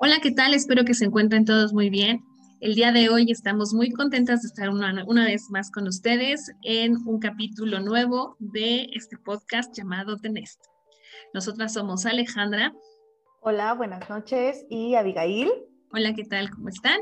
Hola, ¿qué tal? Espero que se encuentren todos muy bien. El día de hoy estamos muy contentas de estar una, vez más con ustedes en un capítulo nuevo de este podcast llamado The Nest. Nosotras somos Alejandra. Hola, buenas noches. Y Abigail. Hola, ¿qué tal? ¿Cómo están?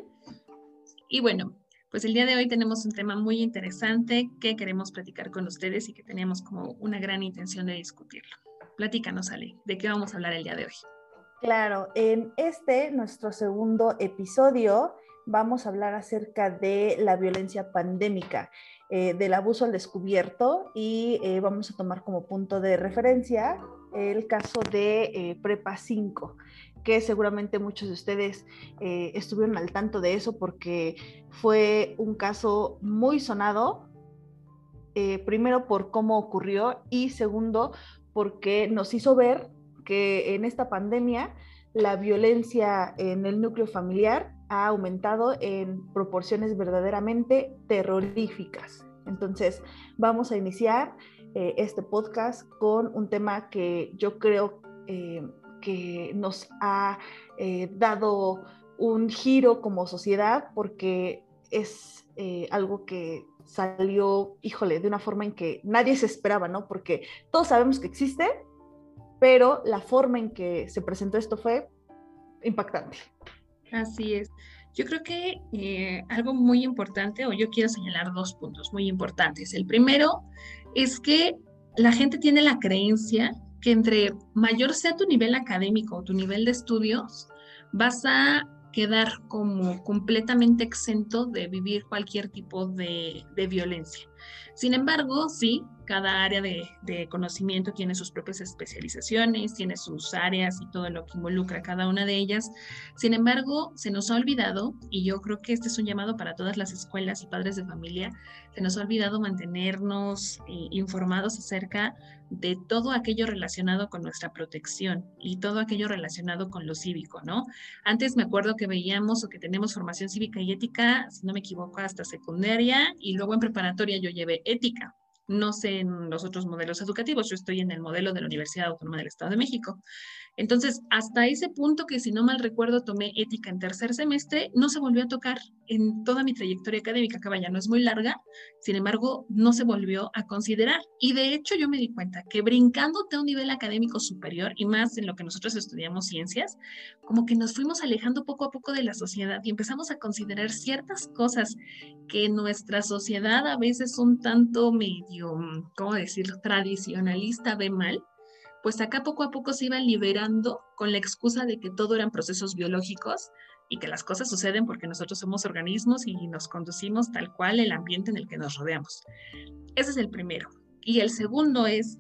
Y bueno, pues el día de hoy tenemos un tema muy interesante que queremos platicar con ustedes y que teníamos como una gran intención de discutirlo. Platícanos, Ale, ¿de qué vamos a hablar el día de hoy? Claro, en este, nuestro segundo episodio, vamos a hablar acerca de la violencia pandémica, eh, del abuso al descubierto y eh, vamos a tomar como punto de referencia el caso de eh, Prepa 5 que seguramente muchos de ustedes estuvieron al tanto de eso porque fue un caso muy sonado, primero por cómo ocurrió y segundo porque nos hizo ver que en esta pandemia la violencia en el núcleo familiar ha aumentado en proporciones verdaderamente terroríficas. Entonces, vamos a iniciar eh, este podcast con un tema que yo creo eh, que nos ha eh, dado un giro como sociedad porque es algo que salió, híjole, de una forma en que nadie se esperaba, ¿no? Porque todos sabemos que existe, pero la forma en que se presentó esto fue impactante. Así es. Yo creo que eh, algo muy importante, o yo quiero señalar dos puntos muy importantes. El primero es que la gente tiene la creencia que entre mayor sea tu nivel académico o tu nivel de estudios, vas a quedar como completamente exento de vivir cualquier tipo de, de violencia. Sin embargo, sí, cada área de, conocimiento tiene sus propias especializaciones, tiene sus áreas y todo lo que involucra cada una de ellas. Sin embargo, se nos ha olvidado, y yo creo que este es un llamado para todas las escuelas y padres de familia, se nos ha olvidado mantenernos eh, informados acerca de todo aquello relacionado con nuestra protección y todo aquello relacionado con lo cívico, ¿no? Antes me acuerdo que veíamos o que tenemos formación cívica y ética, si no me equivoco, hasta secundaria y luego en preparatoria yo llevé ética no sé en los otros modelos educativos, yo estoy en el modelo de la Universidad Autónoma del Estado de México. Entonces, hasta ese punto que si no mal recuerdo tomé ética en tercer semestre, no se volvió a tocar en toda mi trayectoria académica, que vaya, no es muy larga, sin embargo, no se volvió a considerar. Y de hecho yo me di cuenta que brincándote a un nivel académico superior y más en lo que nosotros estudiamos ciencias, como que nos fuimos alejando poco a poco de la sociedad y empezamos a considerar ciertas cosas que nuestra sociedad a veces un tanto medio, ¿cómo decirlo?, tradicionalista ve mal pues acá poco a poco se iban liberando con la excusa de que todo eran procesos biológicos y que las cosas suceden porque nosotros somos organismos y nos conducimos tal cual el ambiente en el que nos rodeamos. Ese es el primero. Y el segundo es,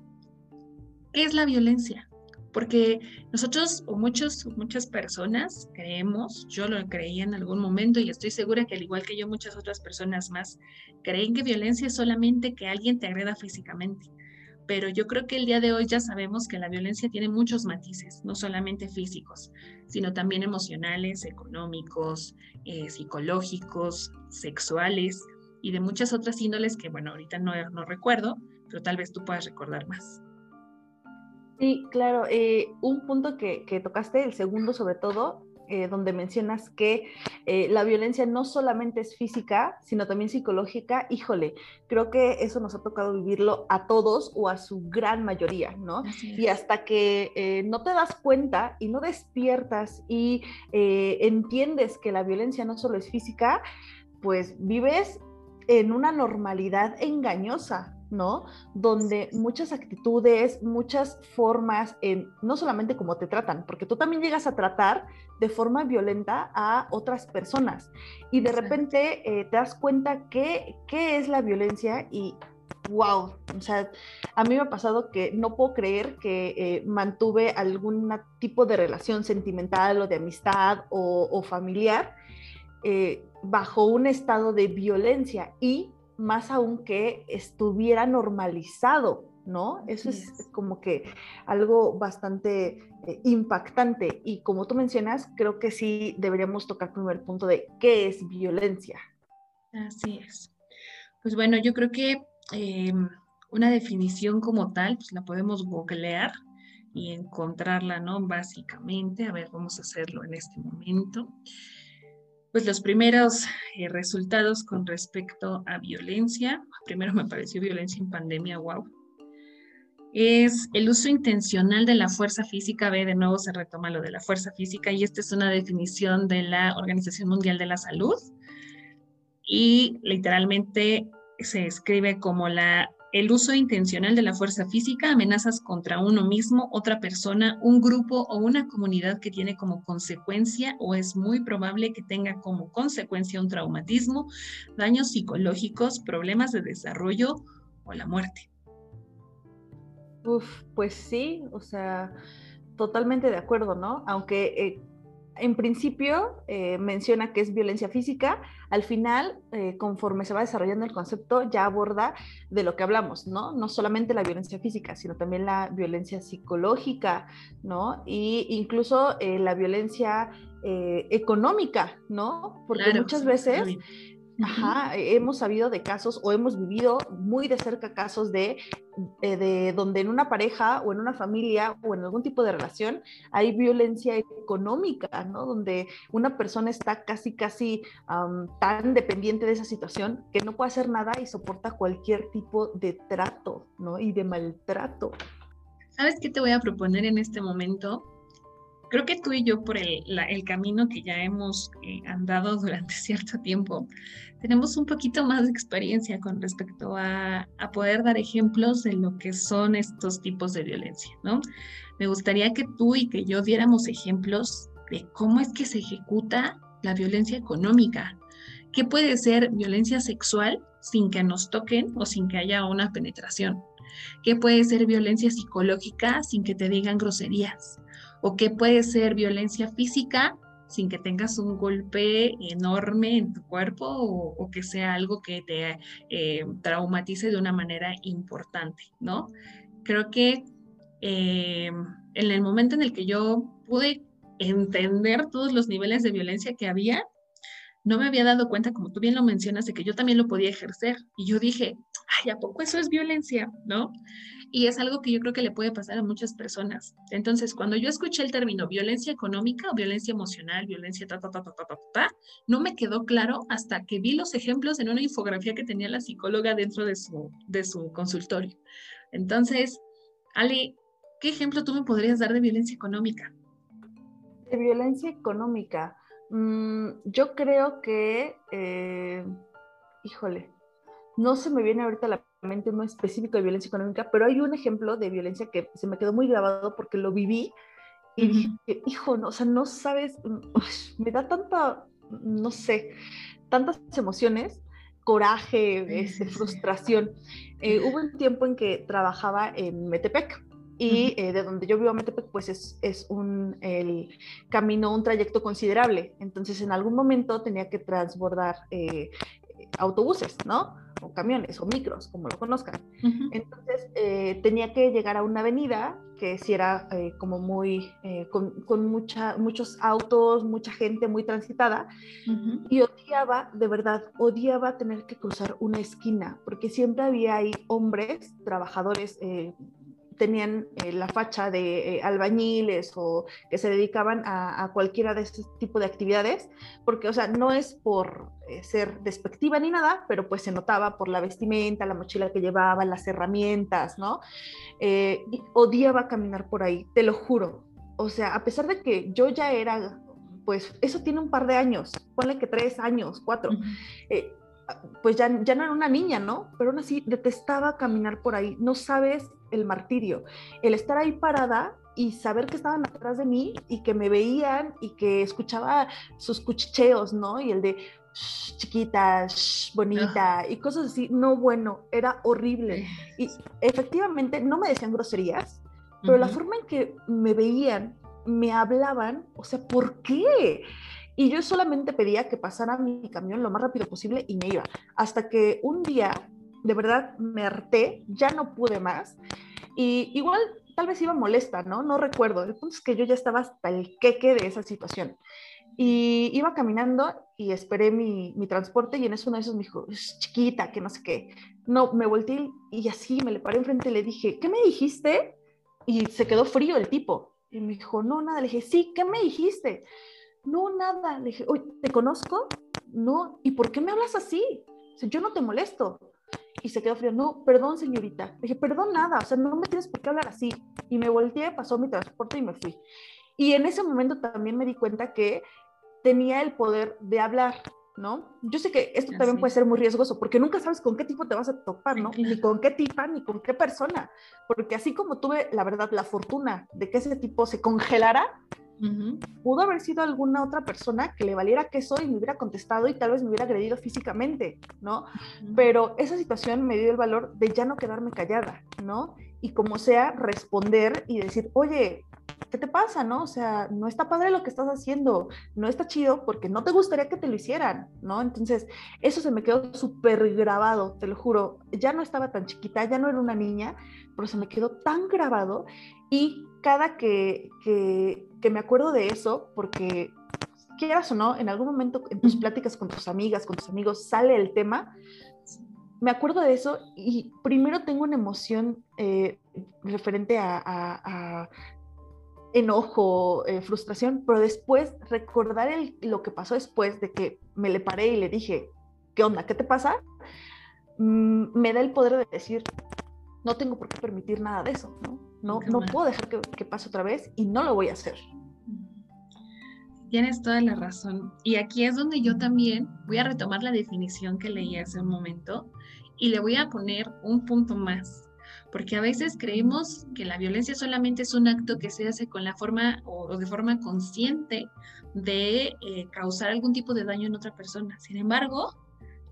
¿qué es la violencia? Porque nosotros o muchos, muchas personas creemos, yo lo creía en algún momento y estoy segura que al igual que yo muchas otras personas más, creen que violencia es solamente que alguien te agreda físicamente pero yo creo que el día de hoy ya sabemos que la violencia tiene muchos matices, no solamente físicos, sino también emocionales, económicos, eh, psicológicos, sexuales y de muchas otras índoles que, bueno, ahorita no, no recuerdo, pero tal vez tú puedas recordar más. Sí, claro. Eh, un punto que, que, tocaste, el segundo sobre todo, eh, donde mencionas que eh, la violencia no solamente es física, sino también psicológica, híjole, creo que eso nos ha tocado vivirlo a todos o a su gran mayoría, ¿no? Y hasta que eh, no te das cuenta y no despiertas y entiendes que la violencia no solo es física, pues vives en una normalidad engañosa, ¿no? Donde muchas actitudes, muchas formas, en, no solamente cómo te tratan, porque tú también llegas a tratar de forma violenta a otras personas. Y de repente eh, te das cuenta que, qué es la violencia y wow, o sea, a mí me ha pasado que no puedo creer que eh, mantuve algún tipo de relación sentimental o de amistad o, familiar eh, bajo un estado de violencia. Y más aún que estuviera normalizado, ¿no? Eso es, como que algo bastante eh, impactante y como tú mencionas, creo que sí deberíamos tocar primero el punto de qué es violencia. Así es. Pues bueno, yo creo que em, una definición como tal, pues la podemos googlear y encontrarla, ¿no? Básicamente, a ver, vamos a hacerlo en este momento. Pues los primeros eh, resultados con respecto a violencia, primero me pareció violencia en pandemia, wow, es el uso intencional de la fuerza física. Ve, de nuevo se retoma lo de la fuerza física y esta es una definición de la Organización Mundial de la Salud. Y literalmente se escribe como la el uso intencional de la fuerza física, amenazas contra uno mismo, otra persona, un grupo o una comunidad que tiene como consecuencia o es muy probable que tenga como consecuencia un traumatismo, daños psicológicos, problemas de desarrollo o la muerte. Uf, pues sí, o sea, totalmente de acuerdo, ¿no? Aunque eh, en principio eh, menciona que es violencia física, al final, eh, conforme se va desarrollando el concepto, ya aborda de lo que hablamos, ¿no? No solamente la violencia física, sino también la violencia psicológica, ¿no? Y incluso la violencia económica, ¿no? Porque muchas veces Ajá, hemos sabido de casos o hemos vivido muy de cerca casos de, eh, de, donde en una pareja o en una familia o en algún tipo de relación hay violencia económica, ¿no? Donde una persona está casi, casi tan dependiente de esa situación que no puede hacer nada y soporta cualquier tipo de trato, ¿no? Y de maltrato. ¿Sabes qué te voy a proponer en este momento? Creo que tú y yo por el, camino que ya hemos eh, andado durante cierto tiempo, tenemos un poquito más de experiencia con respecto a, a, poder dar ejemplos de lo que son estos tipos de violencia, ¿no? Me gustaría que tú y que yo diéramos ejemplos de cómo es que se ejecuta la violencia económica. ¿Qué puede ser violencia sexual sin que nos toquen o sin que haya una penetración? ¿Qué puede ser violencia psicológica sin que te digan groserías? O qué puede ser violencia física sin que tengas un golpe enorme en tu cuerpo o, que sea algo que te eh, traumatice de una manera importante, ¿no? Creo que eh, en el momento en el que yo pude entender todos los niveles de violencia que había, no me había dado cuenta, como tú bien lo mencionas, de que yo también lo podía ejercer. Y yo dije, ay, ¿a poco eso es violencia? ¿No? Y es algo que yo creo que le puede pasar a muchas personas. Entonces, cuando yo escuché el término violencia económica o violencia emocional, violencia ta, ta, ta, ta, ta, ta, ta, no me quedó claro hasta que vi los ejemplos en una infografía que tenía la psicóloga dentro de su, de su consultorio. Entonces, Ali, ¿qué ejemplo tú me podrías dar de violencia económica? De violencia económica. Mm, yo creo que, eh, híjole, no se me viene ahorita la mente no específico de violencia económica, pero hay un ejemplo de violencia que se me quedó muy grabado porque lo viví y dije, hijo, no, o sea, no sabes, me da tanta, no sé, tantas emociones, coraje, este, frustración. Eh, hubo un tiempo en que trabajaba en Metepec y eh, de donde yo vivo a Metepec, pues es, es, un el camino, un trayecto considerable. Entonces, en algún momento tenía que transbordar eh, autobuses, ¿no? O camiones o micros, como lo conozcan. Entonces eh, tenía que llegar a una avenida que si era eh, como muy, eh, con, con mucha, muchos autos, mucha gente muy transitada, y odiaba, de verdad, odiaba tener que cruzar una esquina, porque siempre había ahí hombres, trabajadores tenían eh, la facha de eh, albañiles o que se dedicaban a, cualquiera de ese tipo de actividades, porque, o sea, no es por eh, ser despectiva ni nada, pero pues se notaba por la vestimenta, la mochila que llevaban, las herramientas, ¿no? odiaba caminar por ahí, te lo juro. O sea, a pesar de que yo ya era, pues eso tiene un par de años, ponle que tres años, cuatro pues ya, ya no era una niña, ¿no? Pero aún así detestaba caminar por ahí. No sabes el martirio. El estar ahí parada y saber que estaban atrás de mí y que me veían y que escuchaba sus cuchicheos, ¿no? Y el de chiquita, bonita y cosas así. No, bueno, era horrible. Y efectivamente no me decían groserías, pero la forma en que me veían, me hablaban, o sea, ¿por qué? Y yo solamente pedía que pasara mi camión lo más rápido posible y me iba. Hasta que un día, de verdad, me harté, ya no pude más. Y igual, tal vez iba molesta, ¿no? No recuerdo. El punto es que yo ya estaba hasta el queque de esa situación. Y iba caminando y esperé mi, mi transporte y en eso uno de esos me dijo, chiquita, que no sé qué. No, me volteé y así me le paré enfrente y le dije, ¿qué me dijiste? Y se quedó frío el tipo. Y me dijo, no, nada. Le dije, sí, ¿qué me dijiste? No, nada. Le dije, oye, ¿te conozco? No. ¿Y por qué me hablas así? yo no te molesto. Y se quedó frío. No, perdón, señorita. Le dije, perdón, nada. O sea, no me tienes por qué hablar así. Y me volteé, pasó mi transporte y me fui. Y en ese momento también me di cuenta que tenía el poder de hablar, ¿no? Yo sé que esto también puede ser muy riesgoso porque nunca sabes con qué tipo te vas a topar, ¿no? Ni con qué tipa, ni con qué persona. Porque así como tuve, la verdad, la fortuna de que ese tipo se congelara, Pudo haber sido alguna otra persona que le valiera queso y me hubiera contestado y tal vez me hubiera agredido físicamente, ¿no? Pero esa situación me dio el valor de ya no quedarme callada, ¿no? Y como sea, responder y decir, oye, ¿qué te pasa, no? O sea, no está padre lo que estás haciendo, no está chido porque no te gustaría que te lo hicieran, ¿no? Entonces, eso se me quedó súper grabado, te lo juro. Ya no estaba tan chiquita, ya no era una niña, pero se me quedó tan grabado y cada que, que, que me acuerdo de eso, porque quieras o no, en algún momento en tus pláticas con tus amigas, con tus amigos, sale el tema, me acuerdo de eso y primero tengo una emoción eh, referente a, enojo, eh, frustración, pero después recordar lo que pasó después de que me le paré y le dije, ¿qué onda? ¿Qué te pasa? Mm, me da el poder de decir, no tengo por qué permitir nada de eso, ¿no? No, no puedo dejar que, que pase otra vez y no lo voy a hacer. Tienes toda la razón. Y aquí es donde yo también voy a retomar la definición que leí hace un momento y le voy a poner un punto más porque a veces creemos que la violencia solamente es un acto que se hace con la forma o, de forma consciente de eh, causar algún tipo de daño en otra persona. Sin embargo,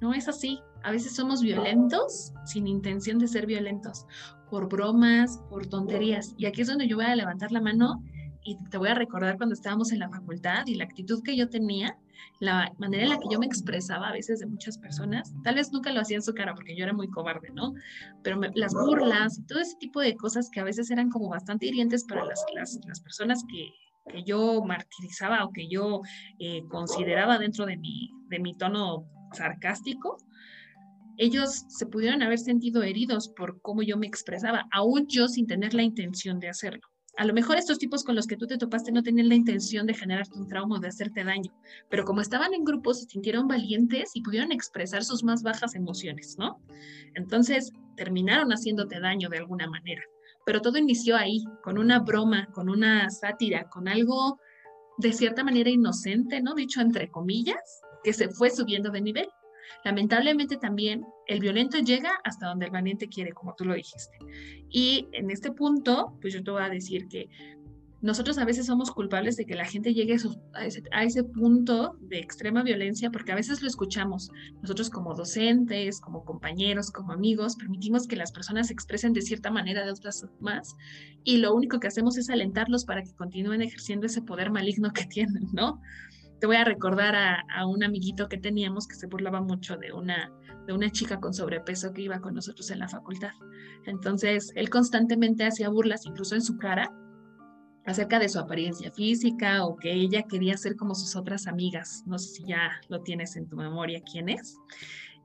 no es así. A veces somos violentos sin intención de ser violentos, por bromas, por tonterías. Y aquí es donde yo voy a levantar la mano y te voy a recordar cuando estábamos en la facultad y la actitud que yo tenía la manera en la que yo me expresaba a veces de muchas personas, tal vez nunca lo hacía en su cara porque yo era muy cobarde, ¿no? Pero las burlas y todo ese tipo de cosas que a veces eran como bastante hirientes para las, las, las personas que, que, yo martirizaba o que yo eh, consideraba dentro de mi, de mi tono sarcástico, ellos se pudieron haber sentido heridos por cómo yo me expresaba, aún yo sin tener la intención de hacerlo a lo mejor estos tipos con los que tú te topaste no tenían la intención de generarte un trauma o de hacerte daño, pero como estaban en grupos se sintieron valientes y pudieron expresar sus más bajas emociones, ¿no? Entonces terminaron haciéndote daño de alguna manera. Pero todo inició ahí, con una broma, con una sátira, con algo de cierta manera inocente, ¿no? Dicho entre comillas, que se fue subiendo de nivel. Lamentablemente también el violento llega hasta donde el valiente quiere, como tú lo dijiste. Y en este punto, pues yo te voy a decir que nosotros a veces somos culpables de que la gente llegue a ese, a ese, punto de extrema violencia porque a veces lo escuchamos. Nosotros como docentes, como compañeros, como amigos, permitimos que las personas se expresen de cierta manera de otras más y lo único que hacemos es alentarlos para que continúen ejerciendo ese poder maligno que tienen, ¿no? Te voy a recordar a, un amiguito que teníamos que se burlaba mucho de una, de una chica con sobrepeso que iba con nosotros en la facultad. Entonces, él constantemente hacía burlas, incluso en su cara, acerca de su apariencia física o que ella quería ser como sus otras amigas. No sé si ya lo tienes en tu memoria quién es.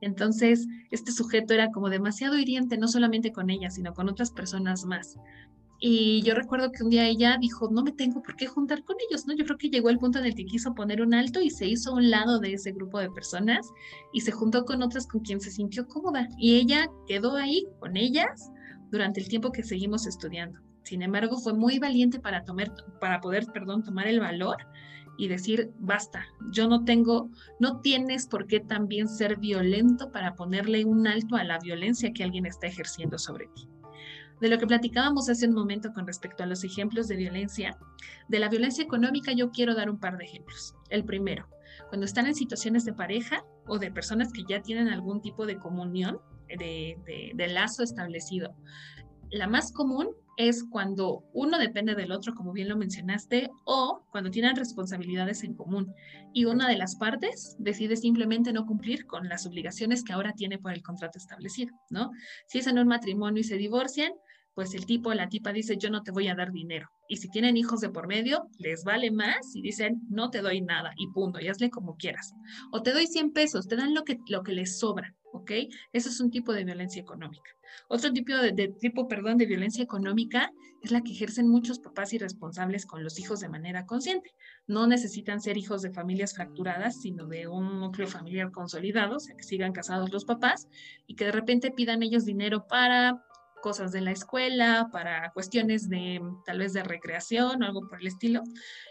Entonces, este sujeto era como demasiado hiriente, no solamente con ella, sino con otras personas más. Y yo recuerdo que un día ella dijo, no me tengo por qué juntar con ellos, ¿no? Yo creo que llegó el punto en el que quiso poner un alto y se hizo a un lado de ese grupo de personas y se juntó con otras con quien se sintió cómoda. Y ella quedó ahí con ellas durante el tiempo que seguimos estudiando. Sin embargo, fue muy valiente para, tomar, para poder, perdón, tomar el valor y decir, basta, yo no tengo, no tienes por qué también ser violento para ponerle un alto a la violencia que alguien está ejerciendo sobre ti de lo que platicábamos hace un momento con respecto a los ejemplos de violencia, de la violencia económica yo quiero dar un par de ejemplos. El primero, cuando están en situaciones de pareja o de personas que ya tienen algún tipo de comunión, de, de, lazo establecido. La más común es cuando uno depende del otro, como bien lo mencionaste, o cuando tienen responsabilidades en común y una de las partes decide simplemente no cumplir con las obligaciones que ahora tiene por el contrato establecido, ¿no? Si es en un matrimonio y se divorcian, pues el tipo la tipa dice, yo no te voy a dar dinero. Y si tienen hijos de por medio, les vale más y dicen, no te doy nada y punto, y hazle como quieras. O te doy 100 pesos, te dan lo que, lo que les sobra. ¿ok? Eso es un tipo de violencia económica. Otro tipo de, de, tipo, perdón, de violencia económica es la que ejercen muchos papás irresponsables con los hijos de manera consciente. No necesitan ser hijos de familias fracturadas, sino de un núcleo familiar consolidado, o sea, que sigan casados los papás y que de repente pidan ellos dinero para cosas de la escuela, para cuestiones de tal vez de recreación o algo por el estilo,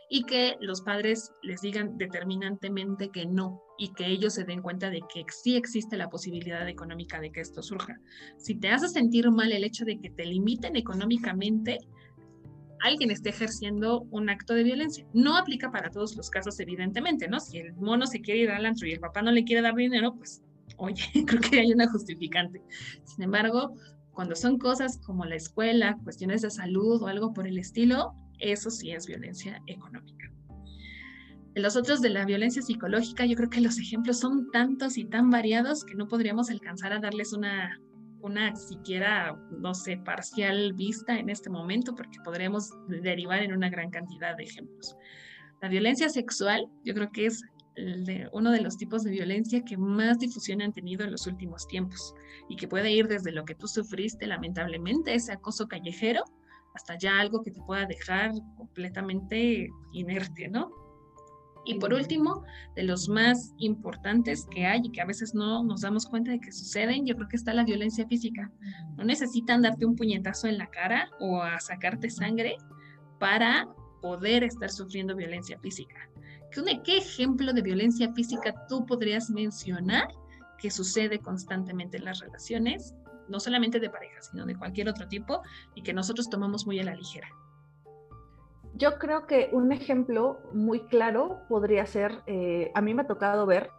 y que los padres les digan determinantemente que no y que ellos se den cuenta de que sí existe la posibilidad económica de que esto surja. Si te hace sentir mal el hecho de que te limiten económicamente, alguien esté ejerciendo un acto de violencia. No aplica para todos los casos, evidentemente, ¿no? Si el mono se quiere ir al antro y el papá no le quiere dar dinero, pues, oye, creo que hay una justificante. Sin embargo, cuando son cosas como la escuela, cuestiones de salud o algo por el estilo, eso sí es violencia económica. Los otros de la violencia psicológica, yo creo que los ejemplos son tantos y tan variados que no podríamos alcanzar a darles una, una siquiera, no sé, parcial vista en este momento, porque podríamos derivar en una gran cantidad de ejemplos. La violencia sexual, yo creo que es uno de los tipos de violencia que más difusión han tenido en los últimos tiempos y que puede ir desde lo que tú sufriste lamentablemente, ese acoso callejero, hasta ya algo que te pueda dejar completamente inerte, ¿no? Y por último, de los más importantes que hay y que a veces no nos damos cuenta de que suceden, yo creo que está la violencia física. No necesitan darte un puñetazo en la cara o a sacarte sangre para poder estar sufriendo violencia física. ¿Qué ejemplo de violencia física tú podrías mencionar que sucede constantemente en las relaciones, no solamente de pareja, sino de cualquier otro tipo, y que nosotros tomamos muy a la ligera? Yo creo que un ejemplo muy claro podría ser, eh, a mí me ha tocado ver,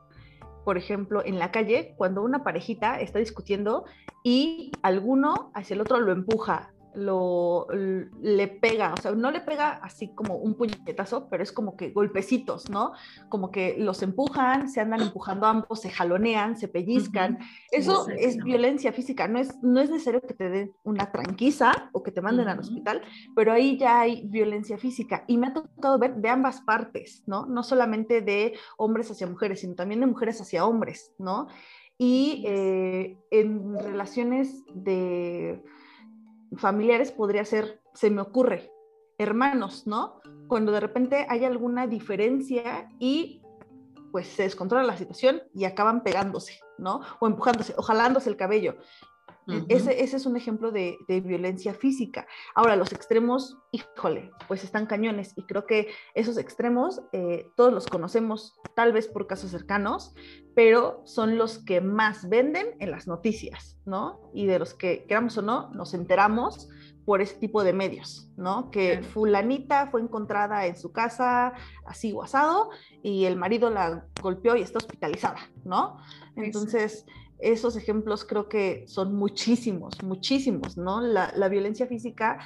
por ejemplo, en la calle, cuando una parejita está discutiendo y alguno hacia el otro lo empuja lo le pega, o sea, no le pega así como un puñetazo, pero es como que golpecitos, ¿no? Como que los empujan, se andan empujando ambos, se jalonean, se pellizcan. Eso es violencia física, no es, no es necesario que te den una tranquiza o que te manden al hospital, pero ahí ya hay violencia física y me ha tocado ver de ambas partes, ¿no? No solamente de hombres hacia mujeres, sino también de mujeres hacia hombres, ¿no? Y eh, en relaciones de familiares podría ser, se me ocurre, hermanos, ¿no? Cuando de repente hay alguna diferencia y pues se descontrola la situación y acaban pegándose, ¿no? O empujándose, o jalándose el cabello ese, ese, es un ejemplo de, de, violencia física. Ahora, los extremos, híjole, pues están cañones y creo que esos extremos eh, todos los conocemos tal vez por casos cercanos, pero son los que más venden en las noticias, ¿no? Y de los que, queramos o no, nos enteramos por ese tipo de medios, ¿no? Que fulanita fue encontrada en su casa así o asado y el marido la golpeó y está hospitalizada, ¿no? Entonces, esos ejemplos creo que son muchísimos, muchísimos, ¿no? La, violencia física,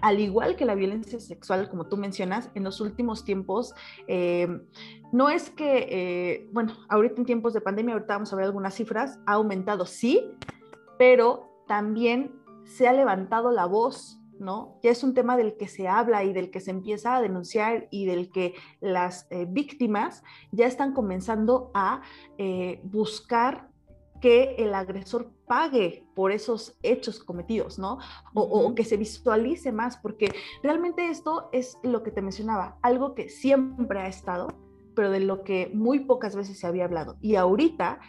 al igual que la violencia sexual, como tú mencionas, en los últimos tiempos, eh, no es que, eh, bueno, ahorita en tiempos de pandemia, ahorita vamos a ver algunas cifras, ha aumentado, sí, pero también se ha levantado la voz ¿no? Ya es un tema del que se habla y del que se empieza a denunciar y del que las eh, víctimas ya están comenzando a buscar que el agresor pague por esos hechos cometidos, ¿no? O, que se visualice más, porque realmente esto es lo que te mencionaba, algo que siempre ha estado, pero de lo que muy pocas veces se había hablado. Y ahorita,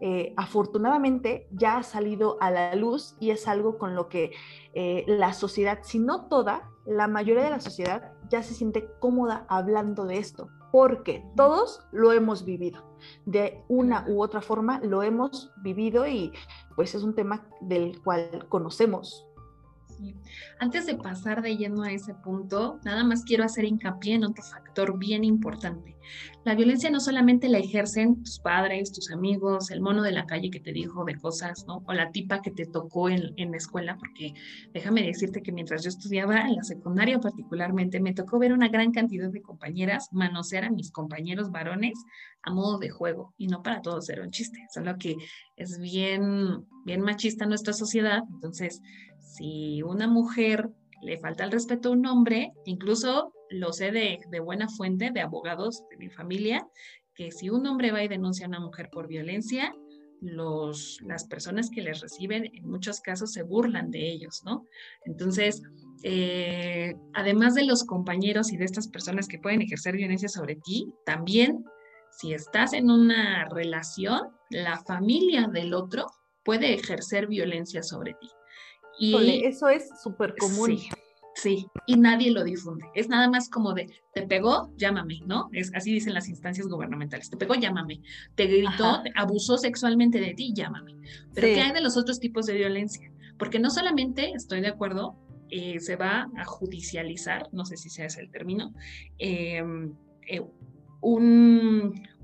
eh, afortunadamente, ya ha salido a la luz y es algo con lo que eh, la sociedad, si no toda, la mayoría de la sociedad ya se siente cómoda hablando de esto, porque todos lo hemos vivido. De una u otra forma lo hemos vivido y pues es un tema del cual conocemos antes de pasar de lleno a ese punto, nada más quiero hacer hincapié en otro factor bien importante. La violencia no solamente la ejercen tus padres, tus amigos, el mono de la calle que te dijo de cosas, ¿no? O la tipa que te tocó en, en la escuela, porque déjame decirte que mientras yo estudiaba en la secundaria particularmente, me tocó ver una gran cantidad de compañeras manosear a mis compañeros varones a modo de juego, y no para todos era un chiste, solo que es bien, bien machista nuestra sociedad, entonces si una mujer le falta el respeto a un hombre, incluso lo sé de, de, buena fuente, de abogados de mi familia, que si un hombre va y denuncia a una mujer por violencia, los, las personas que les reciben en muchos casos se burlan de ellos, ¿no? Entonces, eh, además de los compañeros y de estas personas que pueden ejercer violencia sobre ti, también si estás en una relación, la familia del otro puede ejercer violencia sobre ti. Y eso es súper común. Sí, y nadie lo difunde. Es nada más como de, te pegó, llámame, ¿no? Es así dicen las instancias gubernamentales. Te pegó, llámame. Te gritó, abusó sexualmente de ti, llámame. Pero ¿qué hay de los otros tipos de violencia? Porque no solamente, estoy de acuerdo, eh, se va a judicializar, no sé si sea ese el término, em, eh,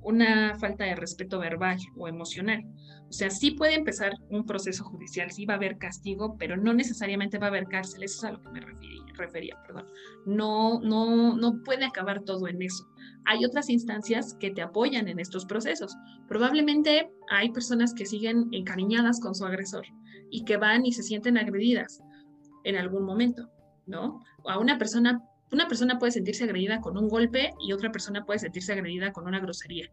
una falta de respeto verbal o emocional. O sea, sí puede empezar un proceso judicial, sí va a haber castigo, pero no necesariamente va a haber cárcel, eso es a lo que me refería, refería perdón. No, no, no puede acabar todo en eso. Hay otras instancias que te apoyan en estos procesos. Probablemente hay personas que siguen encariñadas con su agresor y que van y se sienten agredidas en algún momento, ¿no? A una persona, una persona puede sentirse agredida con un golpe y otra persona puede sentirse agredida con una grosería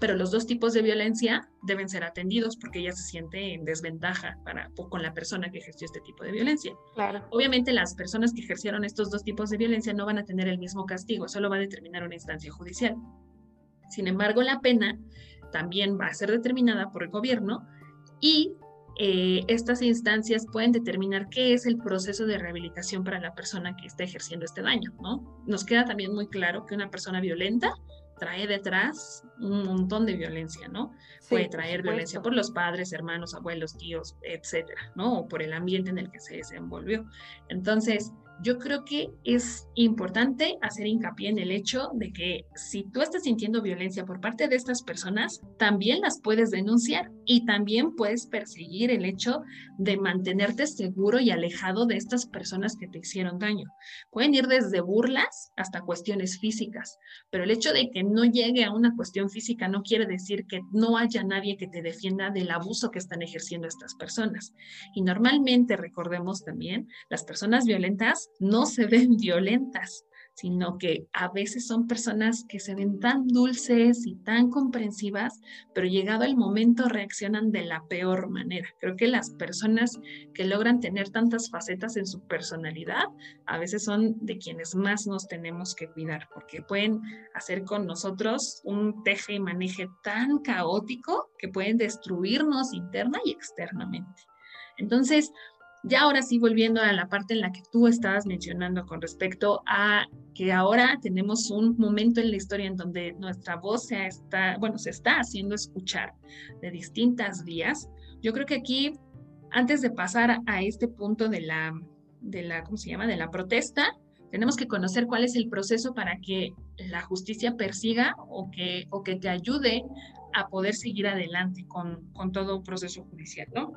pero los dos tipos de violencia deben ser atendidos porque ella se siente en desventaja para, con la persona que ejerció este tipo de violencia. Claro. Obviamente las personas que ejercieron estos dos tipos de violencia no van a tener el mismo castigo, solo va a determinar una instancia judicial. Sin embargo, la pena también va a ser determinada por el gobierno y eh, estas instancias pueden determinar qué es el proceso de rehabilitación para la persona que está ejerciendo este daño, ¿no? Nos queda también muy claro que una persona violenta trae detrás un montón de violencia, ¿no? Puede traer violencia por los padres, hermanos, abuelos, tíos, etcétera, ¿no? O por el ambiente en el que se desenvolvió. Entonces, yo creo que es importante hacer hincapié en el hecho de que si tú estás sintiendo violencia por parte de estas personas, también las puedes denunciar y también puedes perseguir el hecho de mantenerte seguro y alejado de estas personas que te hicieron daño. Pueden ir desde burlas hasta cuestiones físicas, pero el hecho de que no llegue a una cuestión física no quiere decir que no haya nadie que te defienda del abuso que están ejerciendo estas personas. Y normalmente, recordemos también, las personas violentas no se ven violentas, sino que a veces son personas que se ven tan dulces y tan comprensivas, pero llegado el momento reaccionan de la peor manera. Creo que las personas que logran tener tantas facetas en su personalidad, a veces son de quienes más nos tenemos que cuidar, porque pueden hacer con nosotros un teje y maneje tan caótico que pueden destruirnos interna y externamente. Entonces, ya ahora sí, volviendo a la parte en la que tú estabas mencionando con respecto a que ahora tenemos un momento en la historia en donde nuestra voz se está, bueno, se está haciendo escuchar de distintas vías. Yo creo que aquí, antes de pasar a este punto de la, de la, ¿cómo se llama? De la protesta, tenemos que conocer cuál es el proceso para que la justicia persiga o que, o que te ayude a poder seguir adelante con, con todo un proceso judicial, ¿no?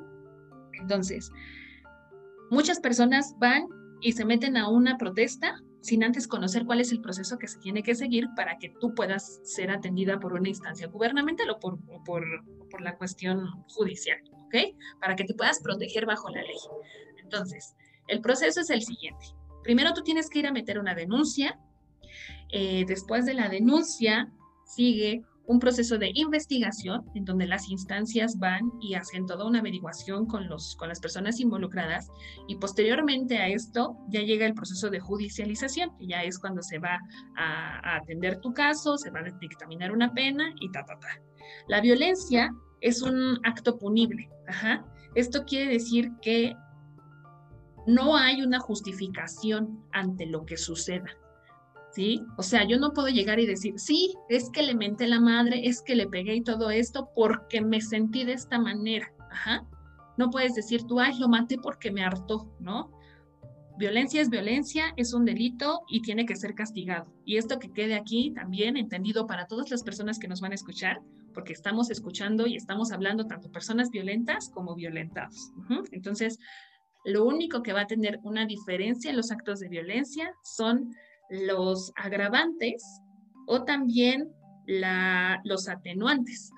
Entonces, Muchas personas van y se meten a una protesta sin antes conocer cuál es el proceso que se tiene que seguir para que tú puedas ser atendida por una instancia gubernamental o por, por, la cuestión judicial, ¿ok? Para que te puedas proteger bajo la ley. Entonces, el proceso es el siguiente. Primero tú tienes que ir a meter una denuncia. Eh, después de la denuncia sigue un proceso de investigación en donde las instancias van y hacen toda una averiguación con, los, con las personas involucradas y posteriormente a esto ya llega el proceso de judicialización, que ya es cuando se va a, atender tu caso, se va a dictaminar una pena y ta, ta, ta. La violencia es un acto punible. Ajá. Esto quiere decir que no hay una justificación ante lo que suceda. ¿Sí? O sea, yo no puedo llegar y decir, sí, es que le menté la madre, es que le pegué y todo esto porque me sentí de esta manera. Ajá. No puedes decir tú, ay, lo maté porque me hartó, ¿no? Violencia es violencia, es un delito y tiene que ser castigado. Y esto que quede aquí también entendido para todas las personas que nos van a escuchar, porque estamos escuchando y estamos hablando tanto personas violentas como violentados. Entonces, lo único que va a tener una diferencia en los actos de violencia son los agravantes o también los atenuantes.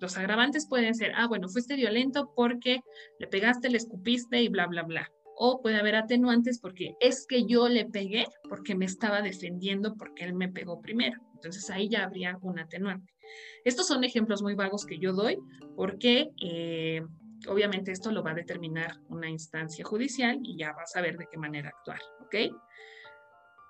Los agravantes pueden ser, ah, bueno, fuiste violento porque le pegaste, le escupiste y bla, bla, bla. O puede haber atenuantes porque es que yo le pegué porque me estaba defendiendo porque él me pegó primero. Entonces ahí ya habría un atenuante. Estos son ejemplos muy vagos que yo doy porque eh, obviamente esto lo va a determinar una instancia judicial y ya vas a ver de qué manera actuar, ¿ok?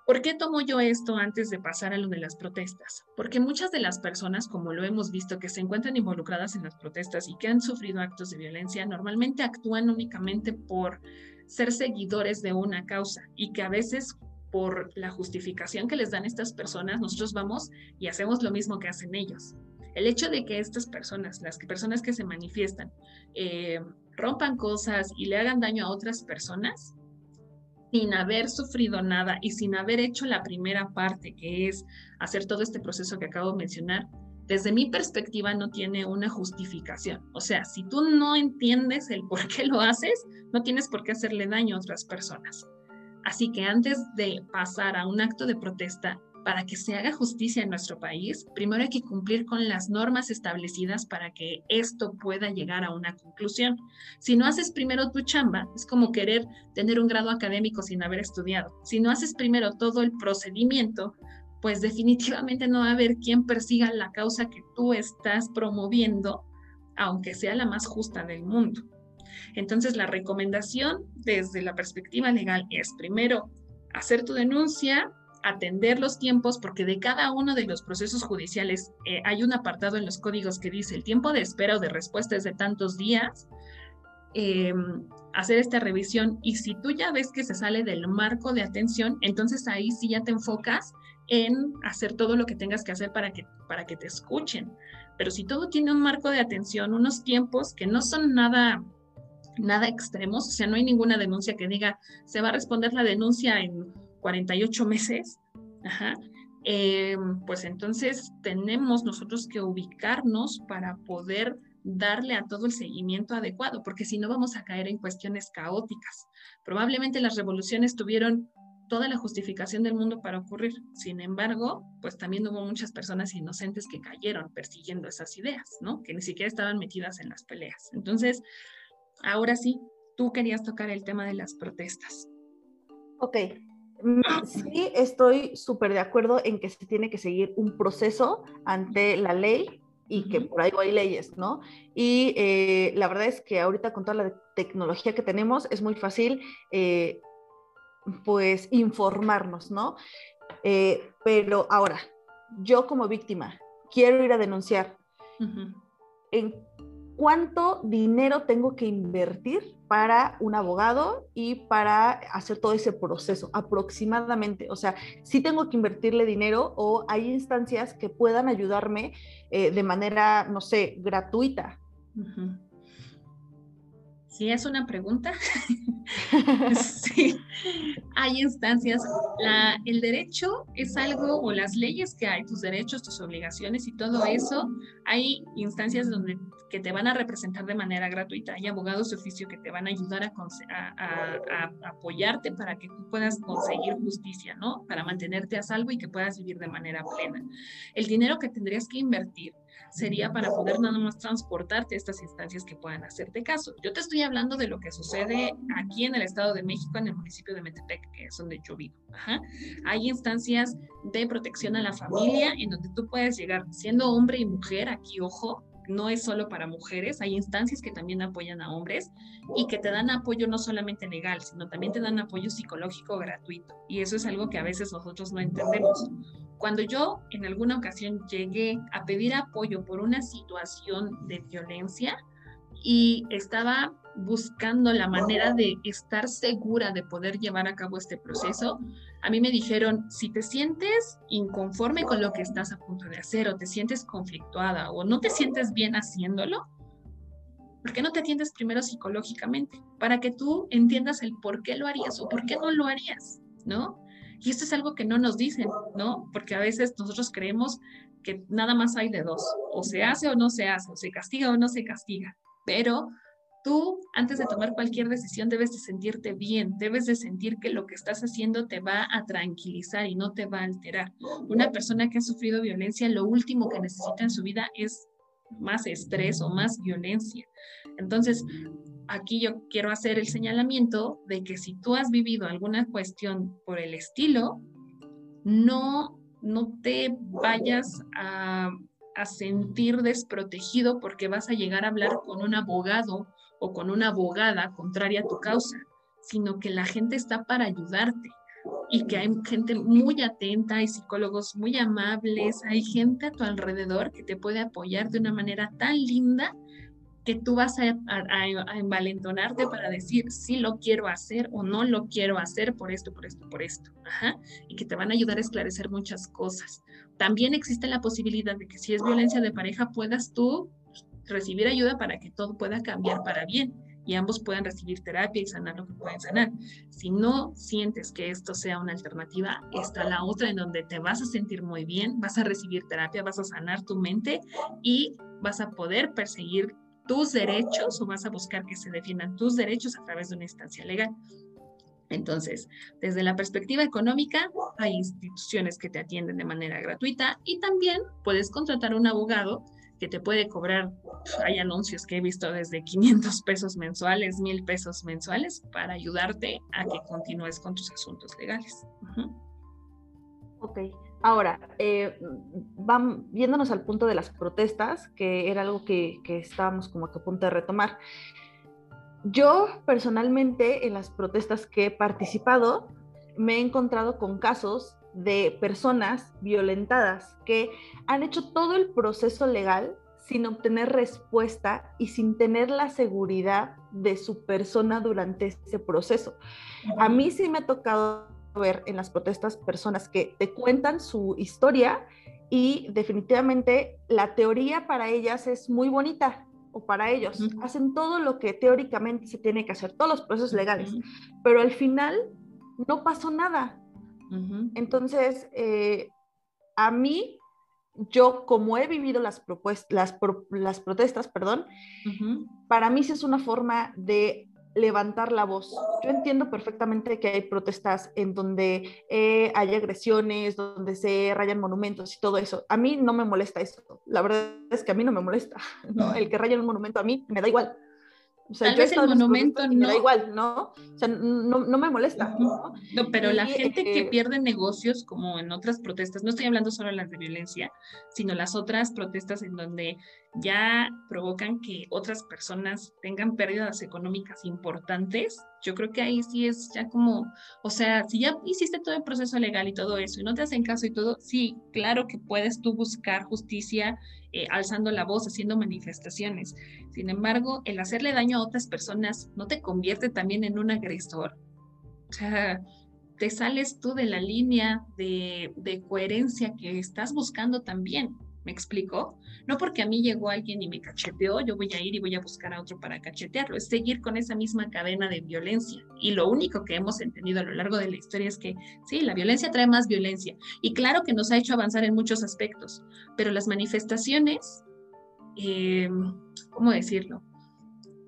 ¿Por qué tomo yo esto antes de pasar a lo de las protestas? Porque muchas de las personas, como lo hemos visto, que se encuentran involucradas en las protestas y que han sufrido actos de violencia, normalmente actúan únicamente por ser seguidores de una causa y que a veces por la justificación que les dan estas personas, nosotros vamos y hacemos lo mismo que hacen ellos. El hecho de que estas personas, las personas que se manifiestan, eh, rompan cosas y le hagan daño a otras personas, sin haber sufrido nada y sin haber hecho la primera parte, que es hacer todo este proceso que acabo de mencionar, desde mi perspectiva no tiene una justificación. O sea, si tú no entiendes el por qué lo haces, no tienes por qué hacerle daño a otras personas. Así que antes de pasar a un acto de protesta, para que se haga justicia en nuestro país, primero hay que cumplir con las normas establecidas para que esto pueda llegar a una conclusión. Si no haces primero tu chamba, es como querer tener un grado académico sin haber estudiado. Si no haces primero todo el procedimiento, pues definitivamente no va a haber quien persiga la causa que tú estás promoviendo, aunque sea la más justa del mundo. Entonces, la recomendación desde la perspectiva legal es primero hacer tu denuncia, atender los tiempos, porque de cada uno de los procesos judiciales eh, hay un apartado en los códigos que dice el tiempo de espera o de respuesta es de tantos días, em, hacer esta revisión y si tú ya ves que se sale del marco de atención, entonces ahí sí ya te enfocas en hacer todo lo que tengas que hacer para que, para que te escuchen. Pero si todo tiene un marco de atención, unos tiempos que no son nada nada extremos, o sea, no hay ninguna denuncia que diga se va a responder la denuncia en 48 meses, eh, pues entonces tenemos nosotros que ubicarnos para poder darle a todo el seguimiento adecuado, porque si no vamos a caer en cuestiones caóticas. Probablemente las revoluciones tuvieron toda la justificación del mundo para ocurrir. Sin embargo, pues también hubo muchas personas inocentes que cayeron persiguiendo esas ideas, ¿no? Que ni siquiera estaban metidas en las peleas. Entonces, ahora sí, tú querías tocar el tema de las protestas. Ok, sí, estoy súper de acuerdo en que se tiene que seguir un proceso ante la ley y que por ahí hay leyes, ¿no? Y eh, la verdad es que ahorita con toda la tecnología que tenemos es muy fácil, eh, pues, informarnos, ¿no? Eh, pero ahora, yo como víctima quiero ir a denunciar. ¿En cuánto dinero tengo que invertir para un abogado y para hacer todo ese proceso aproximadamente. O sea, si tengo que invertirle dinero o hay instancias que puedan ayudarme eh, de manera, no sé, gratuita. Sí, es una pregunta. sí, hay instancias. el derecho es algo, o las leyes que hay, tus derechos, tus obligaciones y todo eso, hay instancias donde que te van a representar de manera gratuita. Hay abogados de oficio que te van a ayudar a, apoyarte para que puedas conseguir justicia, ¿no? Para mantenerte a salvo y que puedas vivir de manera plena. El dinero que tendrías que invertir sería para poder nada más transportarte a estas instancias que puedan hacerte caso. Yo te estoy hablando de lo que sucede aquí en el Estado de México, en el municipio de Metepec, que es donde yo vivo. Hay instancias de protección a la familia en donde tú puedes llegar siendo hombre y mujer, aquí ojo, no es solo para mujeres, hay instancias que también apoyan a hombres y que te dan apoyo no solamente legal, sino también te dan apoyo psicológico gratuito. Y eso es algo que a veces nosotros no entendemos. Cuando yo en alguna ocasión llegué a pedir apoyo por una situación de violencia y estaba buscando la manera de estar segura de poder llevar a cabo este proceso, a mí me dijeron, si te sientes inconforme con lo que estás a punto de hacer o te sientes conflictuada o no te sientes bien haciéndolo, ¿por qué no te atiendes primero psicológicamente? Para que tú entiendas el por qué lo harías o por qué no lo harías, ¿no? Y esto es algo que no nos dicen, ¿no? Porque a veces nosotros creemos que nada más hay de dos, o se hace o no se hace, o se castiga o no se castiga, pero tú antes de tomar cualquier decisión debes de sentirte bien, debes de sentir que lo que estás haciendo te va a tranquilizar y no te va a alterar. Una persona que ha sufrido violencia, lo último que necesita en su vida es más estrés o más violencia. Entonces, aquí yo quiero hacer el señalamiento de que si tú has vivido alguna cuestión por el estilo, no no te vayas a, a sentir desprotegido porque vas a llegar a hablar con un abogado o con una abogada contraria a tu causa, sino que la gente está para ayudarte y que hay gente muy atenta, hay psicólogos muy amables, hay gente a tu alrededor que te puede apoyar de una manera tan linda que tú vas a, envalentonarte para decir si lo quiero hacer o no lo quiero hacer por esto, por esto, por esto. Y que te van a ayudar a esclarecer muchas cosas. También existe la posibilidad de que si es violencia de pareja puedas tú recibir ayuda para que todo pueda cambiar para bien y ambos puedan recibir terapia y sanar lo que pueden sanar. Si no sientes que esto sea una alternativa, está la otra en donde te vas a sentir muy bien, vas a recibir terapia, vas a sanar tu mente y vas a poder perseguir tus derechos o vas a buscar que se defiendan tus derechos a través de una instancia legal. Entonces, desde la perspectiva económica, hay instituciones que te atienden de manera gratuita y también puedes contratar un abogado que te puede cobrar, hay anuncios que he visto desde 500 pesos mensuales, 1000 pesos mensuales para ayudarte a que continúes con tus asuntos legales. Ok, ahora, eh, van viéndonos al punto de las protestas, que era algo que, que estábamos como que a punto de retomar. Yo personalmente en las protestas que he participado me he encontrado con casos de personas violentadas que han hecho todo el proceso legal sin obtener respuesta y sin tener la seguridad de su persona durante ese proceso. A mí sí me ha tocado ver en las protestas personas que te cuentan su historia y definitivamente la teoría para ellas es muy bonita o para ellos. Hacen todo lo que teóricamente se tiene que hacer, todos los procesos legales, pero al final no pasó nada. Entonces, eh, a mí, yo como he vivido las, las, las protestas, perdón, para mí sí es una forma de levantar la voz. Yo entiendo perfectamente que hay protestas en donde eh, hay agresiones, donde se rayan monumentos y todo eso. A mí no me molesta eso. La verdad es que a mí no me molesta. El que rayen un monumento a mí me da igual. O sea, Tal vez el monumento no. Me da igual, ¿no? O sea, no, no me molesta. ¿no? no pero la gente que eh, pierde negocios, como en otras protestas, no estoy hablando solo de las de violencia, sino las otras protestas en donde ya provocan que otras personas tengan pérdidas económicas importantes, yo creo que ahí sí es ya como, o sea, si ya hiciste todo el proceso legal y todo eso y no te hacen caso y todo, sí, claro que puedes tú buscar justicia eh, alzando la voz, haciendo manifestaciones. Sin embargo, el hacerle daño a otras personas no te convierte también en un agresor. O sea, te sales tú de la línea de, de coherencia que estás buscando también. ¿Me explico? No porque a mí llegó alguien y me cacheteó, yo voy a ir y voy a buscar a otro para cachetearlo. Es seguir con esa misma cadena de violencia. Y lo único que hemos entendido a lo largo de la historia es que sí, la violencia trae más violencia. Y claro que nos ha hecho avanzar en muchos aspectos, pero las manifestaciones, eh, ¿cómo decirlo?